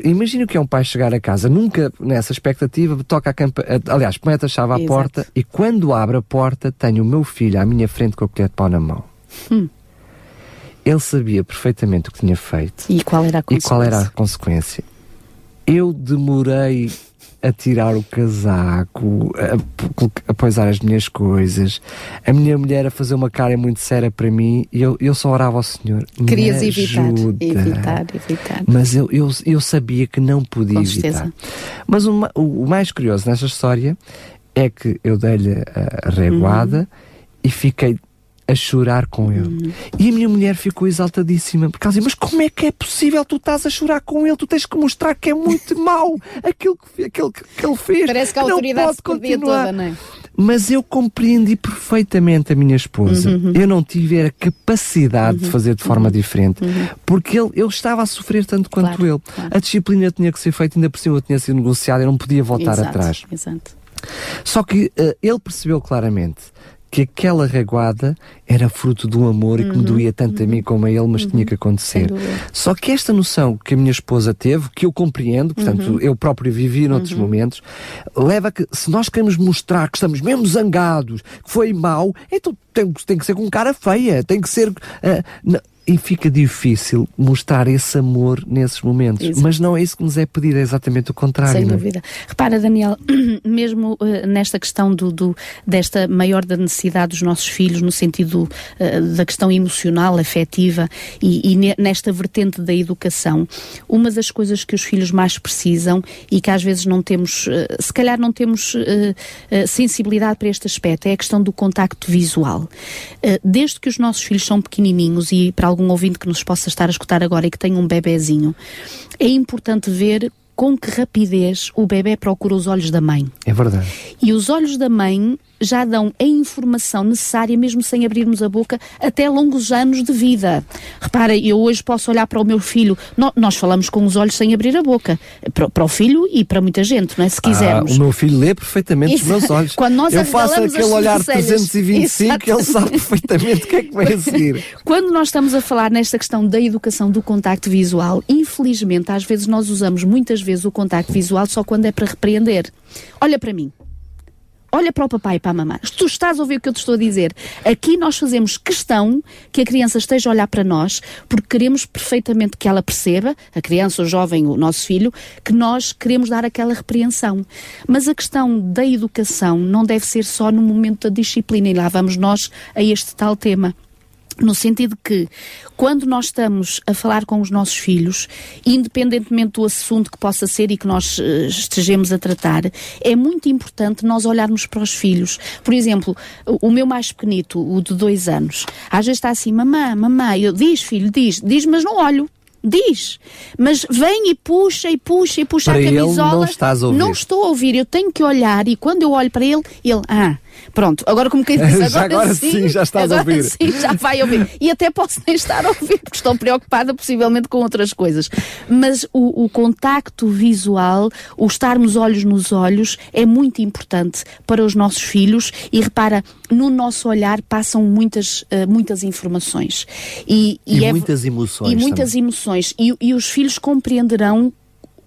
Imagina que é um pai chegar a casa, nunca nessa expectativa, toca a campa, aliás, mete a chave à Exato. porta e quando abre a porta tenho o meu filho à minha frente com a colher de pau na mão. Hum. Ele sabia perfeitamente o que tinha feito. E qual era a consequência? E qual era a consequência. Eu demorei a tirar o casaco, a, a poisar as minhas coisas, a minha mulher a fazer uma cara muito séria para mim e eu, eu só orava ao Senhor. Querias evitar, evitar, evitar. Mas eu, eu, eu sabia que não podia Com evitar. Certeza. Mas o, o, mais curioso nesta história é que eu dei-lhe a, a reguada uhum. e fiquei a chorar com ele. Uhum. E a minha mulher ficou exaltadíssima, porque ela dizia, mas como é que é possível tu estás a chorar com ele? Tu tens que mostrar que é muito mau aquilo que, aquilo que, que ele fez. Parece que a autoridade não pode continuar. Toda, não é? Mas eu compreendi perfeitamente a minha esposa. Uhum. Eu não tive a capacidade uhum. de fazer de forma uhum. diferente, uhum. porque ele, ele estava a sofrer tanto quanto claro, ele. Claro. A disciplina tinha que ser feita, ainda por cima tinha sido negociada, eu não podia voltar exato, atrás. Exato. Só que uh, ele percebeu claramente que aquela reguada era fruto do amor uhum, e que me uhum, doía tanto uhum, a mim como a ele, mas uhum, tinha que acontecer. Só que esta noção que a minha esposa teve, que eu compreendo, portanto, uhum. eu próprio vivi noutros uhum. momentos, leva a que, se nós queremos mostrar que estamos mesmo zangados, que foi mau, então tem, tem que ser com cara feia, tem que ser. Uh, e fica difícil mostrar esse amor nesses momentos. Exato. Mas não é isso que nos é pedido, é exatamente o contrário. Sem é? dúvida. Repara, Daniel, mesmo uh, nesta questão do, do, desta maior da necessidade dos nossos filhos, no sentido uh, da questão emocional, afetiva e, e, nesta vertente da educação, uma das coisas que os filhos mais precisam e que às vezes não temos, uh, se calhar não temos sensibilidade para este aspecto, é a questão do contacto visual. desde que os nossos filhos são pequenininhos e para algum ouvinte que nos possa estar a escutar agora e que tenha um bebezinho, é importante ver com que rapidez o bebê procura os olhos da mãe. É verdade. E os olhos da mãe já dão a informação necessária, mesmo sem abrirmos a boca, até longos anos de vida. Repara, eu hoje posso olhar para o meu filho, no, nós falamos com os olhos sem abrir a boca, para, para, o filho e para muita gente, não é? Se ah, quisermos. Ah, o meu filho lê perfeitamente Isso, os meus olhos. Quando nós eu faço aquele olhar 325 e ele sabe perfeitamente o que é que vai a seguir. Quando nós estamos a falar nesta questão da educação do contacto visual, infelizmente, às vezes nós usamos muitas vezes o contacto visual só quando é para repreender. Olha para mim olha para o papai e para a mamãe. Tu estás a ouvir o que eu te estou a dizer. Aqui nós fazemos questão que a criança esteja a olhar para nós, porque queremos perfeitamente que ela perceba, a criança, o jovem, o nosso filho, que nós queremos dar aquela repreensão. Mas a questão da educação não deve ser só no momento da disciplina, e lá vamos nós a este tal tema no sentido que, quando nós estamos a falar com os nossos filhos, independentemente do assunto que possa ser e que nós uh, estejamos a tratar, é muito importante nós olharmos para os filhos. Por exemplo, o, o meu mais pequenito, o de dois anos, às vezes está assim, mamã, mamã, eu diz, filho, diz, diz, mas não olho. Diz, mas vem e puxa e puxa e puxa para a camisola. Ele não, estás a ouvir. não estou a ouvir, eu tenho que olhar e quando eu olho para ele, ele, ah, Pronto, agora como quem diz, agora, agora sim, sim, já estás agora a ouvir. sim, já vai ouvir. E até posso nem estar a ouvir, porque estou preocupada possivelmente com outras coisas. Mas o, o contacto visual, o estarmos olhos nos olhos, é muito importante para os nossos filhos e repara, no nosso olhar passam muitas, uh, muitas informações. E, e, e é, muitas emoções. E muitas também. emoções. E, e os filhos compreenderão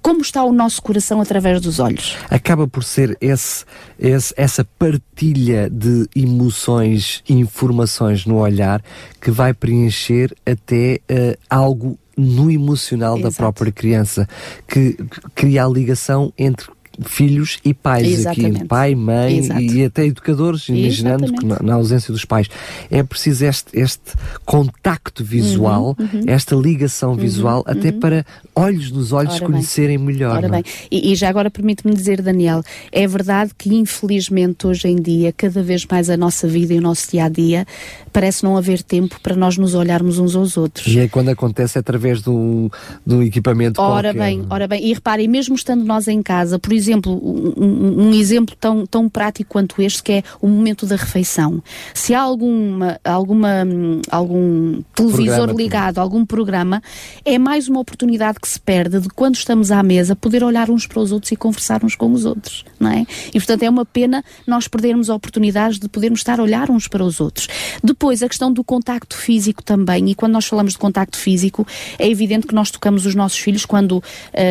como está o nosso coração através dos olhos. Acaba por ser esse, esse, essa partilha de emoções e informações no olhar que vai preencher até uh, algo no emocional Exato. da própria criança, que, que cria a ligação entre filhos e pais Exatamente. aqui, pai, mãe Exato. e até educadores, imaginando que na, ausência dos pais. É preciso este, este contacto visual, uhum, uhum. esta ligação uhum, visual, até uhum. para olhos nos olhos Ora conhecerem bem. melhor. Ora bem, e, e, já agora permite-me dizer, Daniel, é verdade que infelizmente hoje em dia, cada vez mais a nossa vida e o nosso dia a dia parece não haver tempo para nós nos olharmos uns aos outros. E é quando acontece através do, equipamento Ora qualquer. bem, ora bem, e reparem, mesmo estando nós em casa, por exemplo, um, um, exemplo tão, tão prático quanto este, que é o momento da refeição. Se há alguma, alguma, algum televisor programa, ligado, algum programa, é mais uma oportunidade que se perde de quando estamos à mesa poder olhar uns para os outros e conversar uns com os outros, não é? E portanto é uma pena nós perdermos a oportunidade de podermos estar a olhar uns para os outros. Depois depois, a questão do contacto físico também, e quando nós falamos de contacto físico, é evidente que nós tocamos os nossos filhos quando,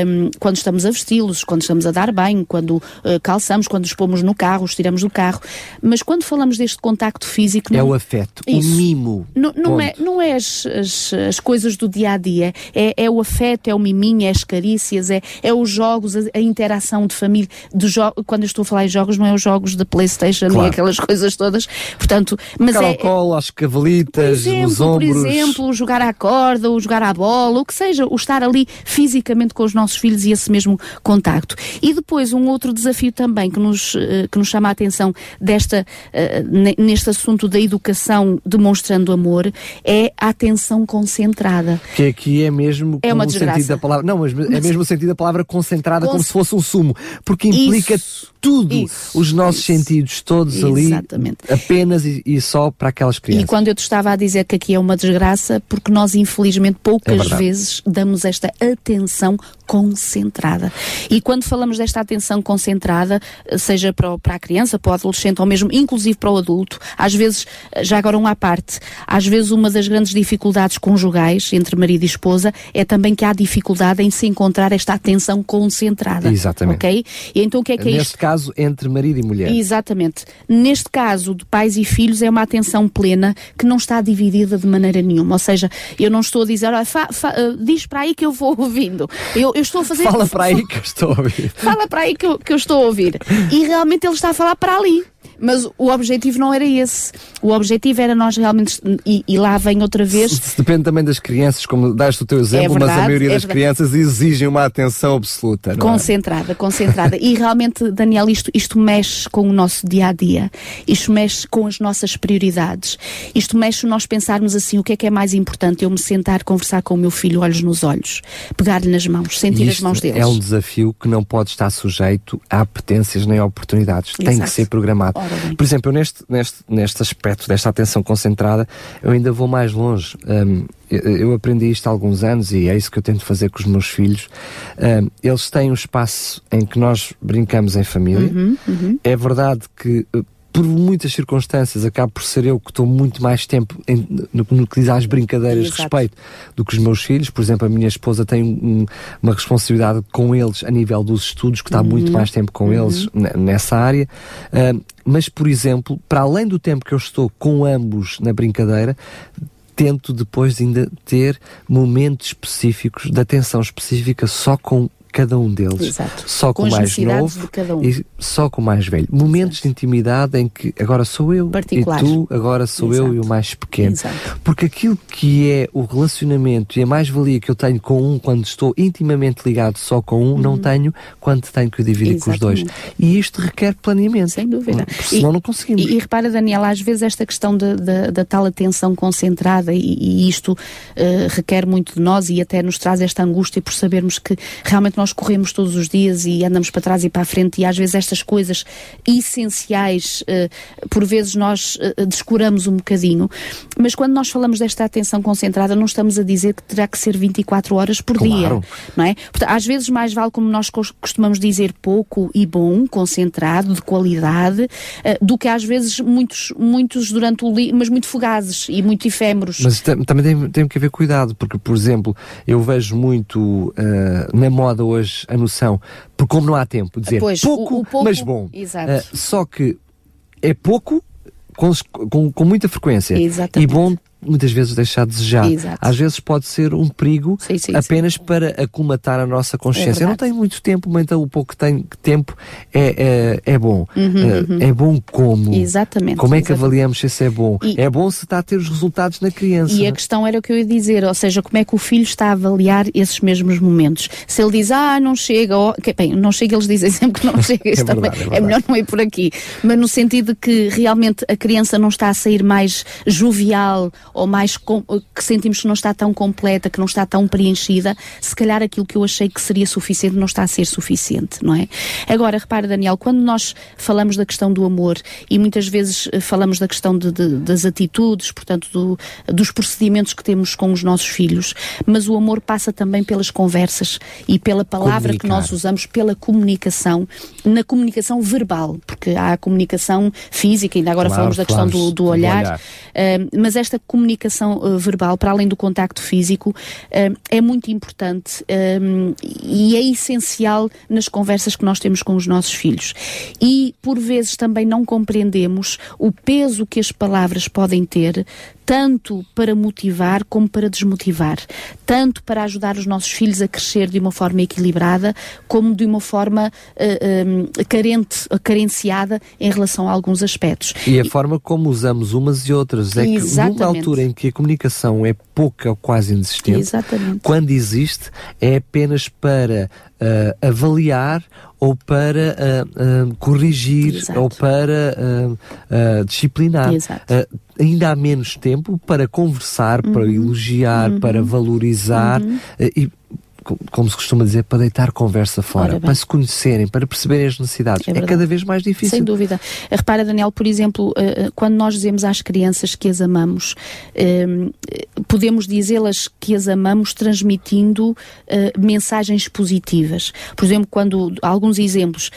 um, quando estamos a vesti-los, quando estamos a dar banho, quando uh, calçamos, quando os pomos no carro, os tiramos do carro. Mas quando falamos deste contacto físico. É não... É o afeto, Isso. o mimo. Não, não é, não é as, as, as, coisas do dia a dia, é, é o afeto, é o miminho, é as carícias, é, é os jogos, a, a interação de família. Do jo... Quando eu estou a falar em jogos, não é os jogos da PlayStation claro. nem aquelas coisas todas. Portanto, mas é, as cavalitas exemplo, nos ombros. Por exemplo, jogar à corda, ou jogar à bola, o que seja, o estar ali fisicamente com os nossos filhos e esse mesmo contacto. E depois um outro desafio também que nos, eh, que nos chama a atenção desta, eh, neste assunto da educação demonstrando amor é a atenção concentrada. Que aqui é mesmo é uma o sentido da palavra. Não, mas é mesmo o sentido da palavra concentrada, como se fosse um sumo, porque implica Isso. Tudo, Isso. os nossos Isso. sentidos todos Exatamente. ali, apenas e, e só para aquelas crianças. E quando eu te estava a dizer que aqui é uma desgraça, porque nós infelizmente poucas é vezes damos esta atenção concentrada. E quando falamos desta atenção concentrada, seja para, para a criança, para o adolescente ou mesmo inclusive para o adulto, às vezes, já agora um à parte, às vezes uma das grandes dificuldades conjugais entre marido e esposa é também que há dificuldade em se encontrar esta atenção concentrada. Exatamente. Ok? E então o que é que é Neste isto? caso, entre marido e mulher. Exatamente. Neste caso de pais e filhos é uma atenção plena que não está dividida de maneira nenhuma. Ou seja, eu não estou a dizer, olha, fa, fa, uh, diz para aí que eu vou ouvindo. Eu, eu estou a fazer. Fala para aí que eu estou a ouvir. Fala para aí que eu, que eu estou a ouvir. E realmente ele está a falar para ali. Mas o objetivo não era esse. O objetivo era nós realmente. E, e lá vem outra vez. Depende também das crianças, como daste o teu exemplo, É mas a verdade, maioria é das verdade. crianças exigem uma atenção absoluta. Não é? Concentrada, concentrada. E realmente, Daniel, isto, isto mexe com o nosso dia a dia. Isto mexe com as nossas prioridades. Isto mexe nós pensarmos assim: o que é que é mais importante? Eu me sentar, conversar com o meu filho, olhos nos olhos, pegar-lhe nas mãos, sentir as mãos deles. É um desafio que não pode estar sujeito a apetências nem a oportunidades. Tem que Exato. ser programado. Por exemplo, eu neste, neste, neste aspecto desta atenção concentrada, eu ainda vou mais longe. Hum, eu, aprendi isto há alguns anos e é isso que eu tento fazer com os meus filhos. Hum, eles têm um espaço em que nós brincamos em família. Uhum, É verdade que por muitas circunstâncias acabo por ser eu que estou muito mais tempo em- no, no que diz às brincadeiras de Exato. respeito do que os meus filhos. Por exemplo, a minha esposa tem um- uma responsabilidade com eles a nível dos estudos, que está Uhum. muito mais tempo com eles ne- nessa área. Ah, mas, por exemplo, para além do tempo que eu estou com ambos na brincadeira, tento depois ainda ter momentos específicos de atenção específica só com cada um deles, Exato. só com, Com o mais novo de cada um. e só com o mais velho. Momentos de intimidade em que agora sou eu Particular. e tu, agora sou eu Exato. e o mais pequeno. Exato. Porque aquilo que é o relacionamento e a mais-valia que eu tenho com um quando estou intimamente ligado só com um, não tenho quando tenho que o dividir com os dois. Uhum. E isto requer planeamento. Sem dúvida. Porque Senão E- não conseguimos. E, e repara, Daniela, às vezes esta questão de- de- da tal atenção concentrada e, e isto eh, requer muito de nós e até nos traz esta angústia por sabermos que realmente nós corremos todos os dias e andamos para trás e para a frente e às vezes estas coisas essenciais, eh, por vezes nós eh, descuramos um bocadinho. Mas quando nós falamos desta atenção concentrada, não estamos a dizer que terá que ser 24 horas por Claro. dia não é? Portanto, às vezes mais vale, como nós cos- costumamos dizer, pouco e bom, concentrado, de qualidade, eh, do que às vezes muitos, muitos durante o dia, mas muito fugazes e muito efêmeros. Mas tam- também tem, tem que haver cuidado, porque, por exemplo, eu vejo muito ah, na moda hoje a noção, porque como não há tempo, dizer Pois, o- pouco, o pouco- mas bom. Exato. Ah, só que é pouco com, com, com muita frequência Exatamente. e bom muitas vezes deixar a desejar. Exato. Às vezes pode ser um perigo Sim, sim, apenas para aclimatar a nossa consciência. eu não verdade. tenho muito tempo, mas então o pouco que tenho tempo é, é, é bom. Uhum, Ah, É bom como? Exatamente, Como é que exatamente. avaliamos se isso é bom? E- é bom se está a ter os resultados na criança. E a questão era o que eu ia dizer, ou seja, como é que o filho está a avaliar esses mesmos momentos. Se ele diz, ah, não chega, ou, que, bem, não chega, eles dizem sempre que não chega, isto É também verdade, é é, verdade. melhor não ir por aqui. Mas no sentido de que realmente a criança não está a sair mais jovial ou mais com- que sentimos que não está tão completa, que não está tão preenchida, se calhar aquilo que eu achei que seria suficiente não está a ser suficiente, não é? Agora, repara, Daniel, quando nós falamos da questão do amor e muitas vezes eh, falamos da questão de- de- das atitudes, portanto, do- dos procedimentos que temos com os nossos filhos, mas o amor passa também pelas conversas e pela palavra que nós usamos, pela comunicação, na comunicação verbal, porque há a comunicação física, ainda agora Claro, falamos da questão do, do do olhar, olhar. Uh, mas esta comunicação uh, verbal, para além do contacto físico, uh, é muito importante um, e é essencial nas conversas que nós temos com os nossos filhos. E, por vezes, também não compreendemos o peso que as palavras podem ter, tanto para motivar como para desmotivar, tanto para ajudar os nossos filhos a crescer de uma forma equilibrada, como de uma forma uh, um, carente, carenciada em relação a alguns aspectos. E a forma como usamos umas e outras é que Exatamente. numa altura em que a comunicação é pouca ou quase inexistente, Exatamente. quando existe é apenas para ah, avaliar ou para ah, ah, corrigir Exato. ou para disciplinar. Ainda há menos tempo para conversar, para Uhum. elogiar, para valorizar ah, e como se costuma dizer, para deitar conversa fora, para se conhecerem, para perceberem as necessidades. É, é, cada vez mais difícil. Sem dúvida. Repara, Daniel, por exemplo, uh, quando nós dizemos às crianças que as amamos, uh, podemos dizê-las que as amamos transmitindo mensagens positivas. Por exemplo, quando alguns exemplos,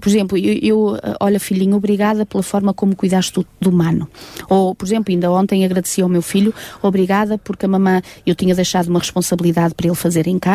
por exemplo, eu, eu, olha filhinho, obrigada pela forma como cuidaste do, do mano. Ou, por exemplo, ainda ontem agradeci ao meu filho, obrigada porque a mamã, eu tinha deixado uma responsabilidade para ele fazer em casa,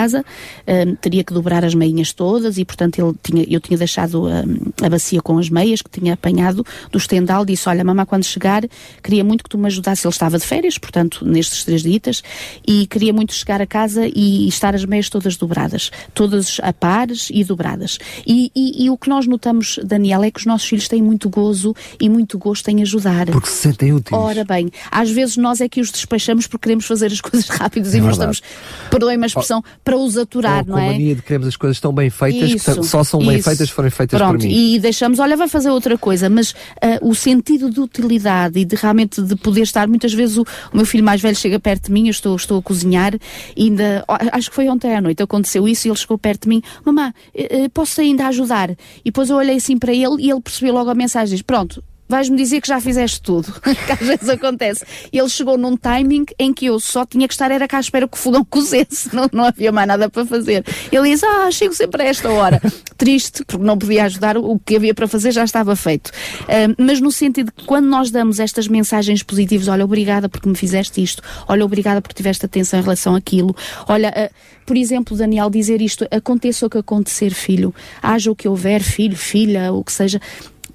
teria que dobrar as meinhas todas e, portanto, ele tinha, eu tinha deixado a bacia com as meias que tinha apanhado do estendal, disse, olha, mamã, quando chegar, queria muito que tu me ajudasses. Ele estava de férias, portanto, nestes três dias, e queria muito chegar a casa e estar as meias todas dobradas, todas a pares e dobradas. E, e, e o que nós notamos, Daniel, é que os nossos filhos têm muito gozo e muito gosto em ajudar. Porque se sentem úteis. Ora bem, às vezes nós é que os despachamos porque queremos fazer as coisas rápidas é e nós estamos, perdoem-me a expressão, oh, para os aturar, oh, não é? A mania de queremos as coisas tão bem feitas isso, que só são isso. bem feitas se forem feitas Pronto, por mim. E deixamos, olha, vai fazer outra coisa, mas uh, o sentido de utilidade e de realmente de poder estar, muitas vezes o, o, meu filho mais velho chega perto de mim, eu estou, estou a cozinhar, ainda, acho que foi ontem à noite, aconteceu isso e ele chegou perto de mim, mamã, uh, posso ainda ajudar? E depois eu olhei assim para ele e ele percebeu logo a mensagem, diz, pronto, vais-me dizer que já fizeste tudo, que às vezes acontece. Ele chegou num timing em que eu só tinha que estar era cá à espera que o fogão cozesse, não, não havia mais nada para fazer. Ele diz, ah, chego sempre a esta hora. Triste, porque não podia ajudar, o que havia para fazer já estava feito. Uh, mas no sentido que quando nós damos estas mensagens positivas, olha, obrigada porque me fizeste isto, olha, obrigada porque tiveste atenção em relação àquilo, olha, uh, por exemplo, Daniel, dizer isto, aconteça o que acontecer, filho, haja o que houver, filho, filha, o que seja,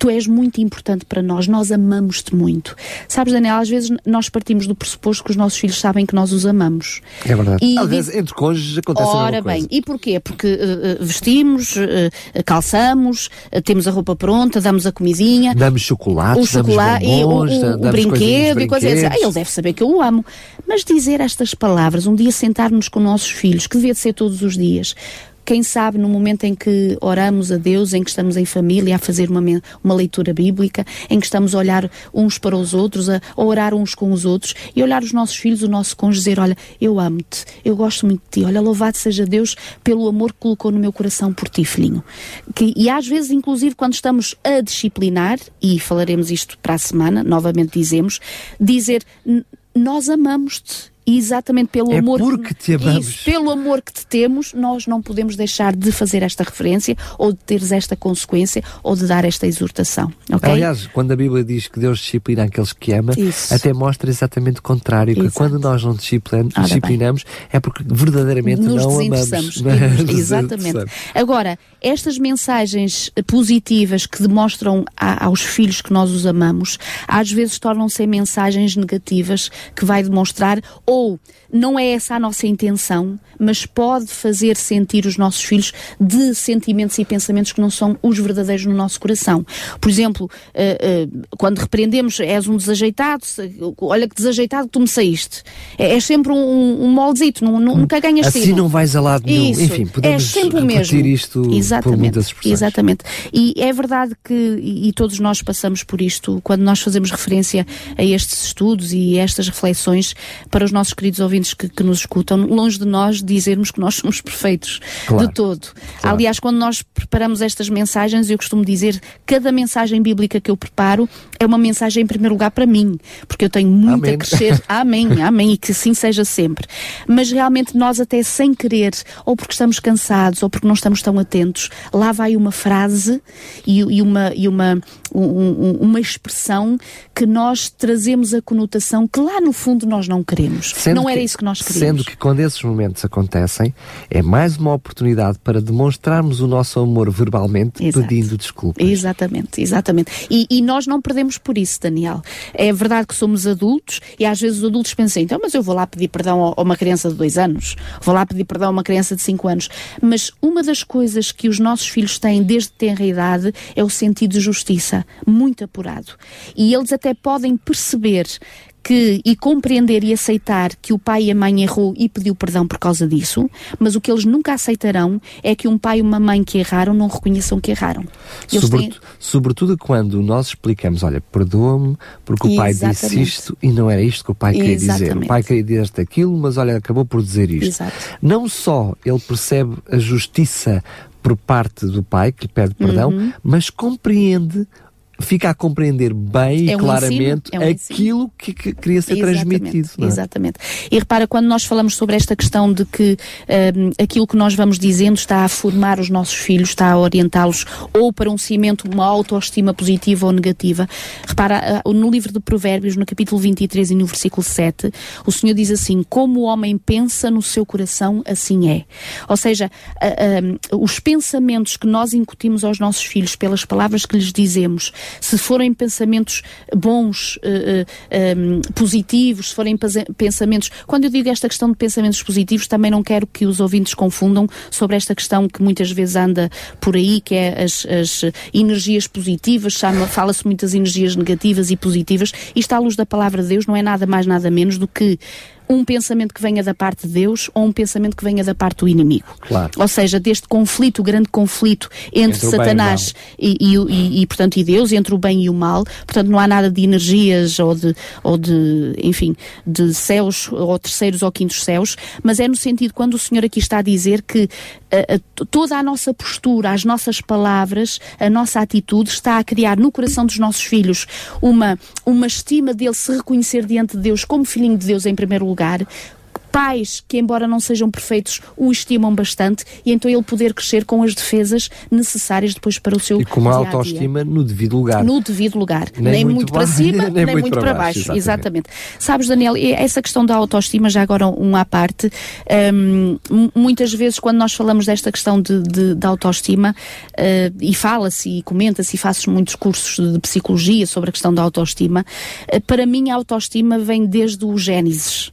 tu és muito importante para nós, nós amamos-te muito. Sabes, Daniel, às vezes nós partimos do pressuposto que os nossos filhos sabem que nós os amamos. É verdade. E às vezes entre cônjuges acontece Ora bem, e porquê? Porque uh, vestimos, uh, calçamos, uh, temos a roupa pronta, damos a comidinha. Damos chocolate, o chocolate, bombons, e o, o, o brinquedo e coisas assim. Ah, ele deve saber que eu o amo. Mas dizer estas palavras, um dia sentar-nos com nossos filhos, que devia de ser todos os dias, quem sabe no momento em que oramos a Deus, em que estamos em família a fazer uma, uma leitura bíblica, em que estamos a olhar uns para os outros, a, a orar uns com os outros e olhar os nossos filhos, o nosso cônjuge, dizer: Olha, eu amo-te, eu gosto muito de ti, olha, louvado seja Deus pelo amor que colocou no meu coração por ti, filhinho. Que, e às vezes, inclusive, quando estamos a disciplinar, e falaremos isto para a semana, novamente dizemos, dizer: Nós amamos-te exatamente pelo é amor porque te amamos. Isso, pelo amor que te temos, nós não podemos deixar de fazer esta referência ou de teres esta consequência ou de dar esta exortação. Okay? Aliás, quando a Bíblia diz que Deus disciplina aqueles que ama, Isso. até mostra exatamente o contrário, Exato. que quando nós não disciplinamos, disciplinamos é porque verdadeiramente Nos não amamos. Exatamente. Agora, estas mensagens positivas que demonstram a, aos filhos que nós os amamos, às vezes tornam-se mensagens negativas que vai demonstrar ou ou não é essa a nossa intenção, mas pode fazer sentir os nossos filhos de sentimentos e pensamentos que não são os verdadeiros no nosso coração. Por exemplo, uh, uh, quando repreendemos, és um desajeitado, olha que desajeitado tu me saíste. É, é sempre um, um moldezito, nunca ganhas Assim não vais a lado nenhum. Isso, Enfim, podemos é sempre o mesmo. isto Exatamente. por muitas expressões. Exatamente. E é verdade que, e, e todos nós passamos por isto, quando nós fazemos referência a estes estudos e estas reflexões para os nossos queridos ouvintes que, que nos escutam, longe de nós dizermos que nós somos perfeitos claro. de todo. Claro. Aliás, quando nós preparamos estas mensagens, eu costumo dizer cada mensagem bíblica que eu preparo é uma mensagem em primeiro lugar para mim, porque eu tenho muito amém. a crescer. Amém, amém, e que assim seja sempre. Mas realmente nós até sem querer, ou porque estamos cansados, ou porque não estamos tão atentos, lá vai uma frase e, e uma, e uma, um, uma expressão que nós trazemos a conotação que lá no fundo nós não queremos. Sendo não era que, isso que nós queríamos. Sendo que quando esses momentos acontecem, é mais uma oportunidade para demonstrarmos o nosso amor verbalmente, Exato. pedindo desculpas. Exatamente, exatamente. E, e, nós não perdemos por isso, Daniel. É verdade que somos adultos e às vezes os adultos pensam, então, mas eu vou lá pedir perdão a uma criança de dois anos, vou lá pedir perdão a uma criança de cinco anos. Mas uma das coisas que os nossos filhos têm desde tenra idade é o sentido de justiça, muito apurado. E eles até podem perceber que, e compreender e aceitar que o pai e a mãe errou e pediu perdão por causa disso, mas o que eles nunca aceitarão é que um pai e uma mãe que erraram não reconheçam que erraram. Sobretudo, têm... sobretudo, quando nós explicamos, olha, perdoa-me porque o pai Exatamente. disse isto e não era isto que o pai queria Exatamente. dizer. O pai queria dizer aquilo, mas olha, acabou por dizer isto. Exato. Não só ele percebe a justiça por parte do pai que lhe pede perdão, uhum. mas compreende fica a compreender bem é um e claramente é um aquilo que, que, queria ser Exatamente. transmitido. É? Exatamente. E repara, quando nós falamos sobre esta questão de que um, aquilo que nós vamos dizendo está a formar os nossos filhos, está a orientá-los ou para um cimento, uma autoestima positiva ou negativa, repara, uh, no livro de Provérbios, no capítulo 23 e no versículo 7, o Senhor diz assim: Como o homem pensa no seu coração, assim é. Ou seja, uh, uh, os pensamentos que nós incutimos aos nossos filhos pelas palavras que lhes dizemos, se forem pensamentos bons, uh, uh, um, positivos, se forem pensamentos. Quando eu digo esta questão de pensamentos positivos, também não quero que os ouvintes confundam sobre esta questão que muitas vezes anda por aí, que é as, as energias positivas, fala-se muitas energias negativas e positivas. Isto, à luz da palavra de Deus, não é nada mais, nada menos do que um pensamento que venha da parte de Deus ou um pensamento que venha da parte do inimigo. Claro. Ou seja, deste conflito, o grande conflito entre, entre Satanás e, e, e, e, portanto, e Deus, entre o bem e o mal. Portanto, não há nada de energias ou de, ou de, enfim, de céus ou terceiros ou quintos céus, mas é no sentido quando o Senhor aqui está a dizer que a, a, toda a nossa postura, as nossas palavras, a nossa atitude está a criar no coração dos nossos filhos uma, uma estima dele se reconhecer diante de Deus como filhinho de Deus em primeiro lugar lugar pais que, embora não sejam perfeitos, o estimam bastante e então ele poder crescer com as defesas necessárias depois para o seu E com uma autoestima no devido lugar. No devido lugar. Nem, nem muito, muito para cima, nem, nem muito, muito, para baixo. baixo. Exatamente. exatamente. Sabes, Daniel, essa questão da autoestima, já agora um à parte, um, muitas vezes quando nós falamos desta questão de, de, de autoestima, uh, e fala-se e comenta-se e faz muitos cursos de, de, psicologia sobre a questão da autoestima, uh, para mim a autoestima vem desde o Gênesis.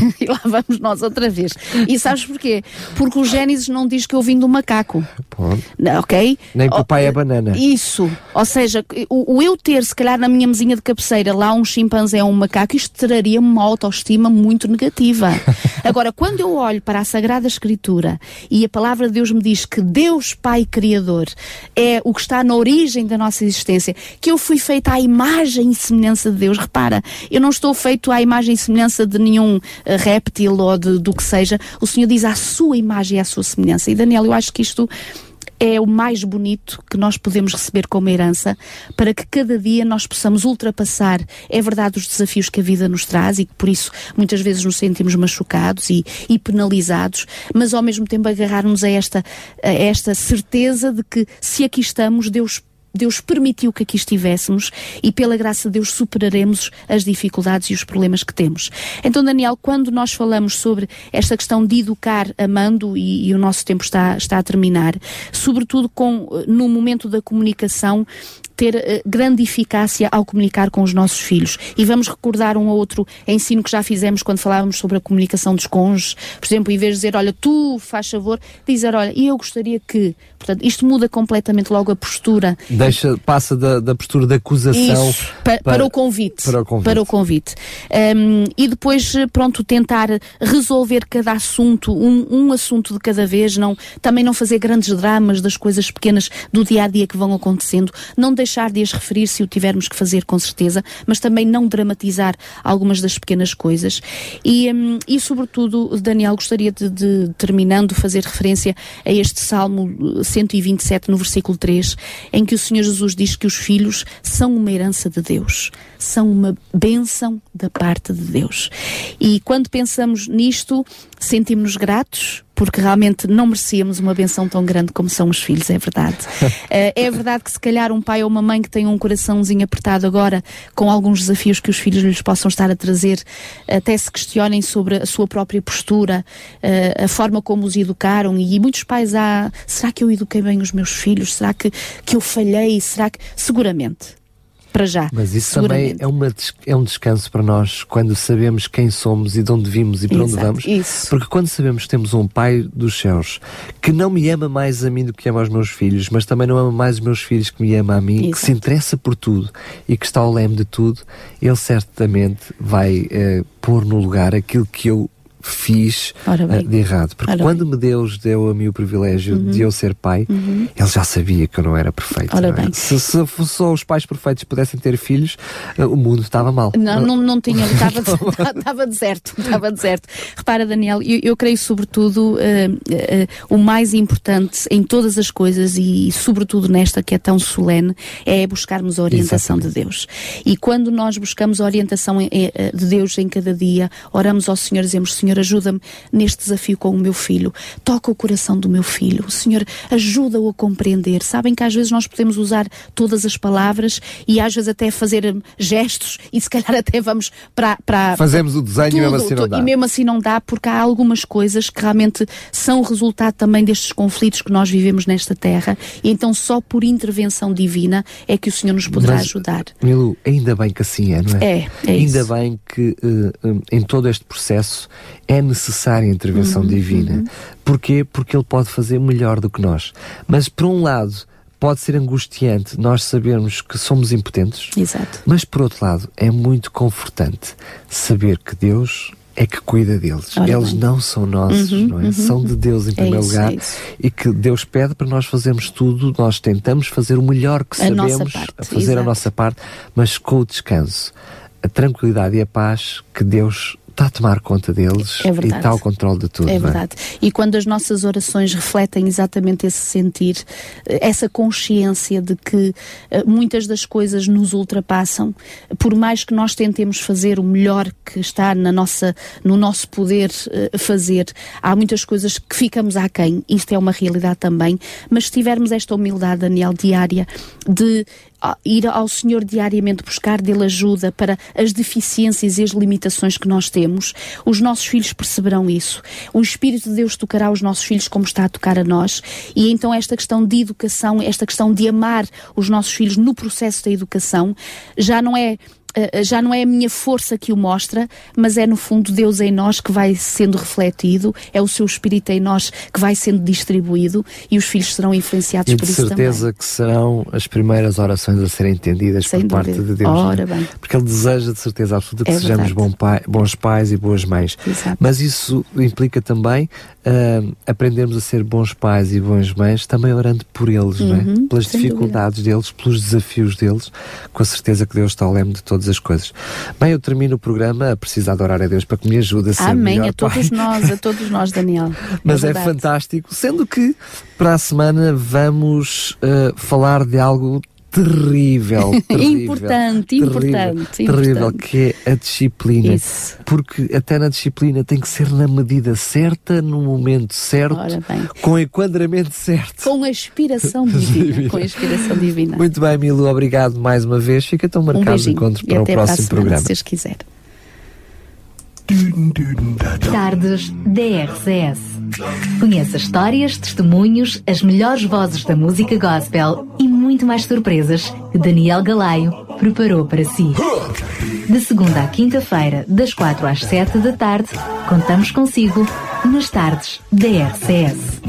e lá vamos nós outra vez. E sabes porquê? Porque o Gênesis não diz que eu vim do macaco. Pronto. Ok? Nem que o pai é banana. Isso. Ou seja, o, o, eu ter, se calhar, na minha mesinha de cabeceira lá um chimpanzé ou um macaco, isto traria uma autoestima muito negativa. Agora, quando eu olho para a Sagrada Escritura e a palavra de Deus me diz que Deus, Pai Criador, é o que está na origem da nossa existência, que eu fui feita à imagem e semelhança de Deus. Repara, eu não estou feito à imagem e semelhança de nenhum réptil ou de, do que seja. O Senhor diz à sua imagem e à sua semelhança. E Daniel, eu acho que isto é o mais bonito que nós podemos receber como herança para que cada dia nós possamos ultrapassar, é verdade, os desafios que a vida nos traz e que por isso muitas vezes nos sentimos machucados e, e penalizados, mas ao mesmo tempo agarrar-nos a esta, a esta certeza de que se aqui estamos, Deus Deus permitiu que aqui estivéssemos e pela graça de Deus superaremos as dificuldades e os problemas que temos. Então, Daniel, quando nós falamos sobre esta questão de educar amando, e, e o nosso tempo está, está a terminar, sobretudo com, no momento da comunicação, ter uh, grande eficácia ao comunicar com os nossos filhos. E vamos recordar um ou outro ensino que já fizemos quando falávamos sobre a comunicação dos cônjuges. Por exemplo, em vez de dizer, olha, tu faz favor, dizer, olha, e eu gostaria que. Portanto, isto muda completamente logo a postura. Deixa, passa da, da postura de acusação Isso, para, para, o convite. Para o convite. Para o convite. Um, e depois, pronto, tentar resolver cada assunto, um, um assunto de cada vez, não, também não fazer grandes dramas das coisas pequenas do dia a dia que vão acontecendo, não deixar deixar de as referir se o tivermos que fazer com certeza, mas também não dramatizar algumas das pequenas coisas. E, um, e sobretudo, Daniel, gostaria de, de, terminando, fazer referência a este Salmo 127, no versículo 3, em que o Senhor Jesus diz que os filhos são uma herança de Deus, são uma bênção da parte de Deus. E quando pensamos nisto, sentimos-nos gratos, porque realmente não merecíamos uma benção tão grande como são os filhos, é verdade. uh, é verdade que se calhar um pai ou uma mãe que tem um coraçãozinho apertado agora, com alguns desafios que os filhos lhes possam estar a trazer, até se questionem sobre a sua própria postura, uh, a forma como os educaram, e muitos pais há, ah, será que eu eduquei bem os meus filhos? Será que, que eu falhei? Será que... Seguramente para já. Mas isso também é, uma, é um descanso para nós quando sabemos quem somos e de onde vimos e para Exato, onde vamos. Isso. Porque quando sabemos que temos um Pai dos céus que não me ama mais a mim do que ama aos meus filhos, mas também não ama mais os meus filhos que me ama a mim, Exato. que se interessa por tudo e que está ao leme de tudo, Ele certamente vai eh, pôr no lugar aquilo que eu fiz uh, de errado. Porque Ora quando bem. me Deus deu a mim o privilégio uhum. de eu ser pai, uhum. ele já sabia que eu não era perfeito. Não é? se, se, só os pais perfeitos pudessem ter filhos, uh, o mundo estava mal. Não, não, não tinha, estava deserto, estava deserto. Repara, Daniel, eu, eu creio sobretudo uh, o mais importante em todas as coisas e sobretudo nesta que é tão solene é buscarmos a orientação Exatamente. de Deus. E quando nós buscamos a orientação de Deus em cada dia, oramos ao Senhor dizemos, Senhor, Senhor, ajuda-me neste desafio com o meu filho. Toca o coração do meu filho. Senhor, ajuda-o a compreender. Sabem que às vezes nós podemos usar todas as palavras e às vezes até fazer hum, gestos e se calhar até vamos para. para Fazemos o desenho tudo, e mesmo assim não dá. E mesmo assim não dá, porque há algumas coisas que realmente são resultado também destes conflitos que nós vivemos nesta terra e então só por intervenção divina é que o Senhor nos poderá Mas, ajudar. Milu, ainda bem que assim é, não é? É, é Ainda isso. bem que uh, em todo este processo é necessária a intervenção uhum, divina. Uhum. Porquê? Porque Ele pode fazer melhor do que nós. Mas, por um lado, pode ser angustiante nós sabermos que somos impotentes. Exato. Mas, por outro lado, é muito confortante saber que Deus é que cuida deles. Ora Eles bem. não são nossos, uhum, não é? Uhum. São de Deus em é primeiro isso, lugar é e que Deus pede para nós fazermos tudo, nós tentamos fazer o melhor que a sabemos, a fazer Exato. a nossa parte, mas com o descanso, a tranquilidade e a paz que Deus está a tomar conta deles é e está ao controle de tudo. É, é? verdade. É? E quando as nossas orações refletem exatamente esse sentir, eh, essa consciência de que uh, muitas das coisas nos ultrapassam, por mais que nós tentemos fazer o melhor que está na nossa, no nosso poder uh, fazer, há muitas coisas que ficamos aquém, isto é uma realidade também, mas se tivermos esta humildade, Daniel, diária, de ir ao Senhor diariamente buscar dele ajuda para as deficiências e as limitações que nós temos, os nossos filhos perceberão isso. O Espírito de Deus tocará os nossos filhos como está a tocar a nós, e então esta questão de educação, esta questão de amar os nossos filhos no processo da educação, já não é já não é a minha força que o mostra, mas é no fundo Deus em nós que vai sendo refletido, é o seu Espírito em nós que vai sendo distribuído e os filhos serão influenciados e por isso também. de certeza que serão as primeiras orações a serem entendidas Sem por dúvida. parte de Deus. É? Ora, bem. Porque Ele deseja de certeza absoluta que é sejamos pai, bons pais e boas mães. Exato. Mas isso implica também uh, aprendermos a ser bons pais e boas mães, também orando por eles, uhum, é? Uhum, pelas dificuldades dúvida. deles, pelos desafios deles, com a certeza que Deus está ao leme de todas as coisas. Bem, eu termino o programa a precisar de orar a Deus para que me ajude a ser Amém, melhor a todos pai. nós, a todos nós, Daniel. Mas é, é fantástico, sendo que para a semana vamos uh, falar de algo terrível, terrível importante, terrível, importante, terrível, importante. que é a disciplina. Isso. Porque até na disciplina tem que ser na medida certa, no momento certo, com o enquadramento certo. Com a inspiração divina. com a inspiração divina. Muito bem, Milo, obrigado mais uma vez. Fica tão marcado um encontro para o próximo para programa. Se vocês quiser. Tardes DRCS. Conheça histórias, testemunhos, as melhores vozes da música gospel e muito mais surpresas que Daniel Galaio preparou para si. De segunda à quinta-feira, das quatro às sete da tarde, contamos consigo nas tardes da RCS.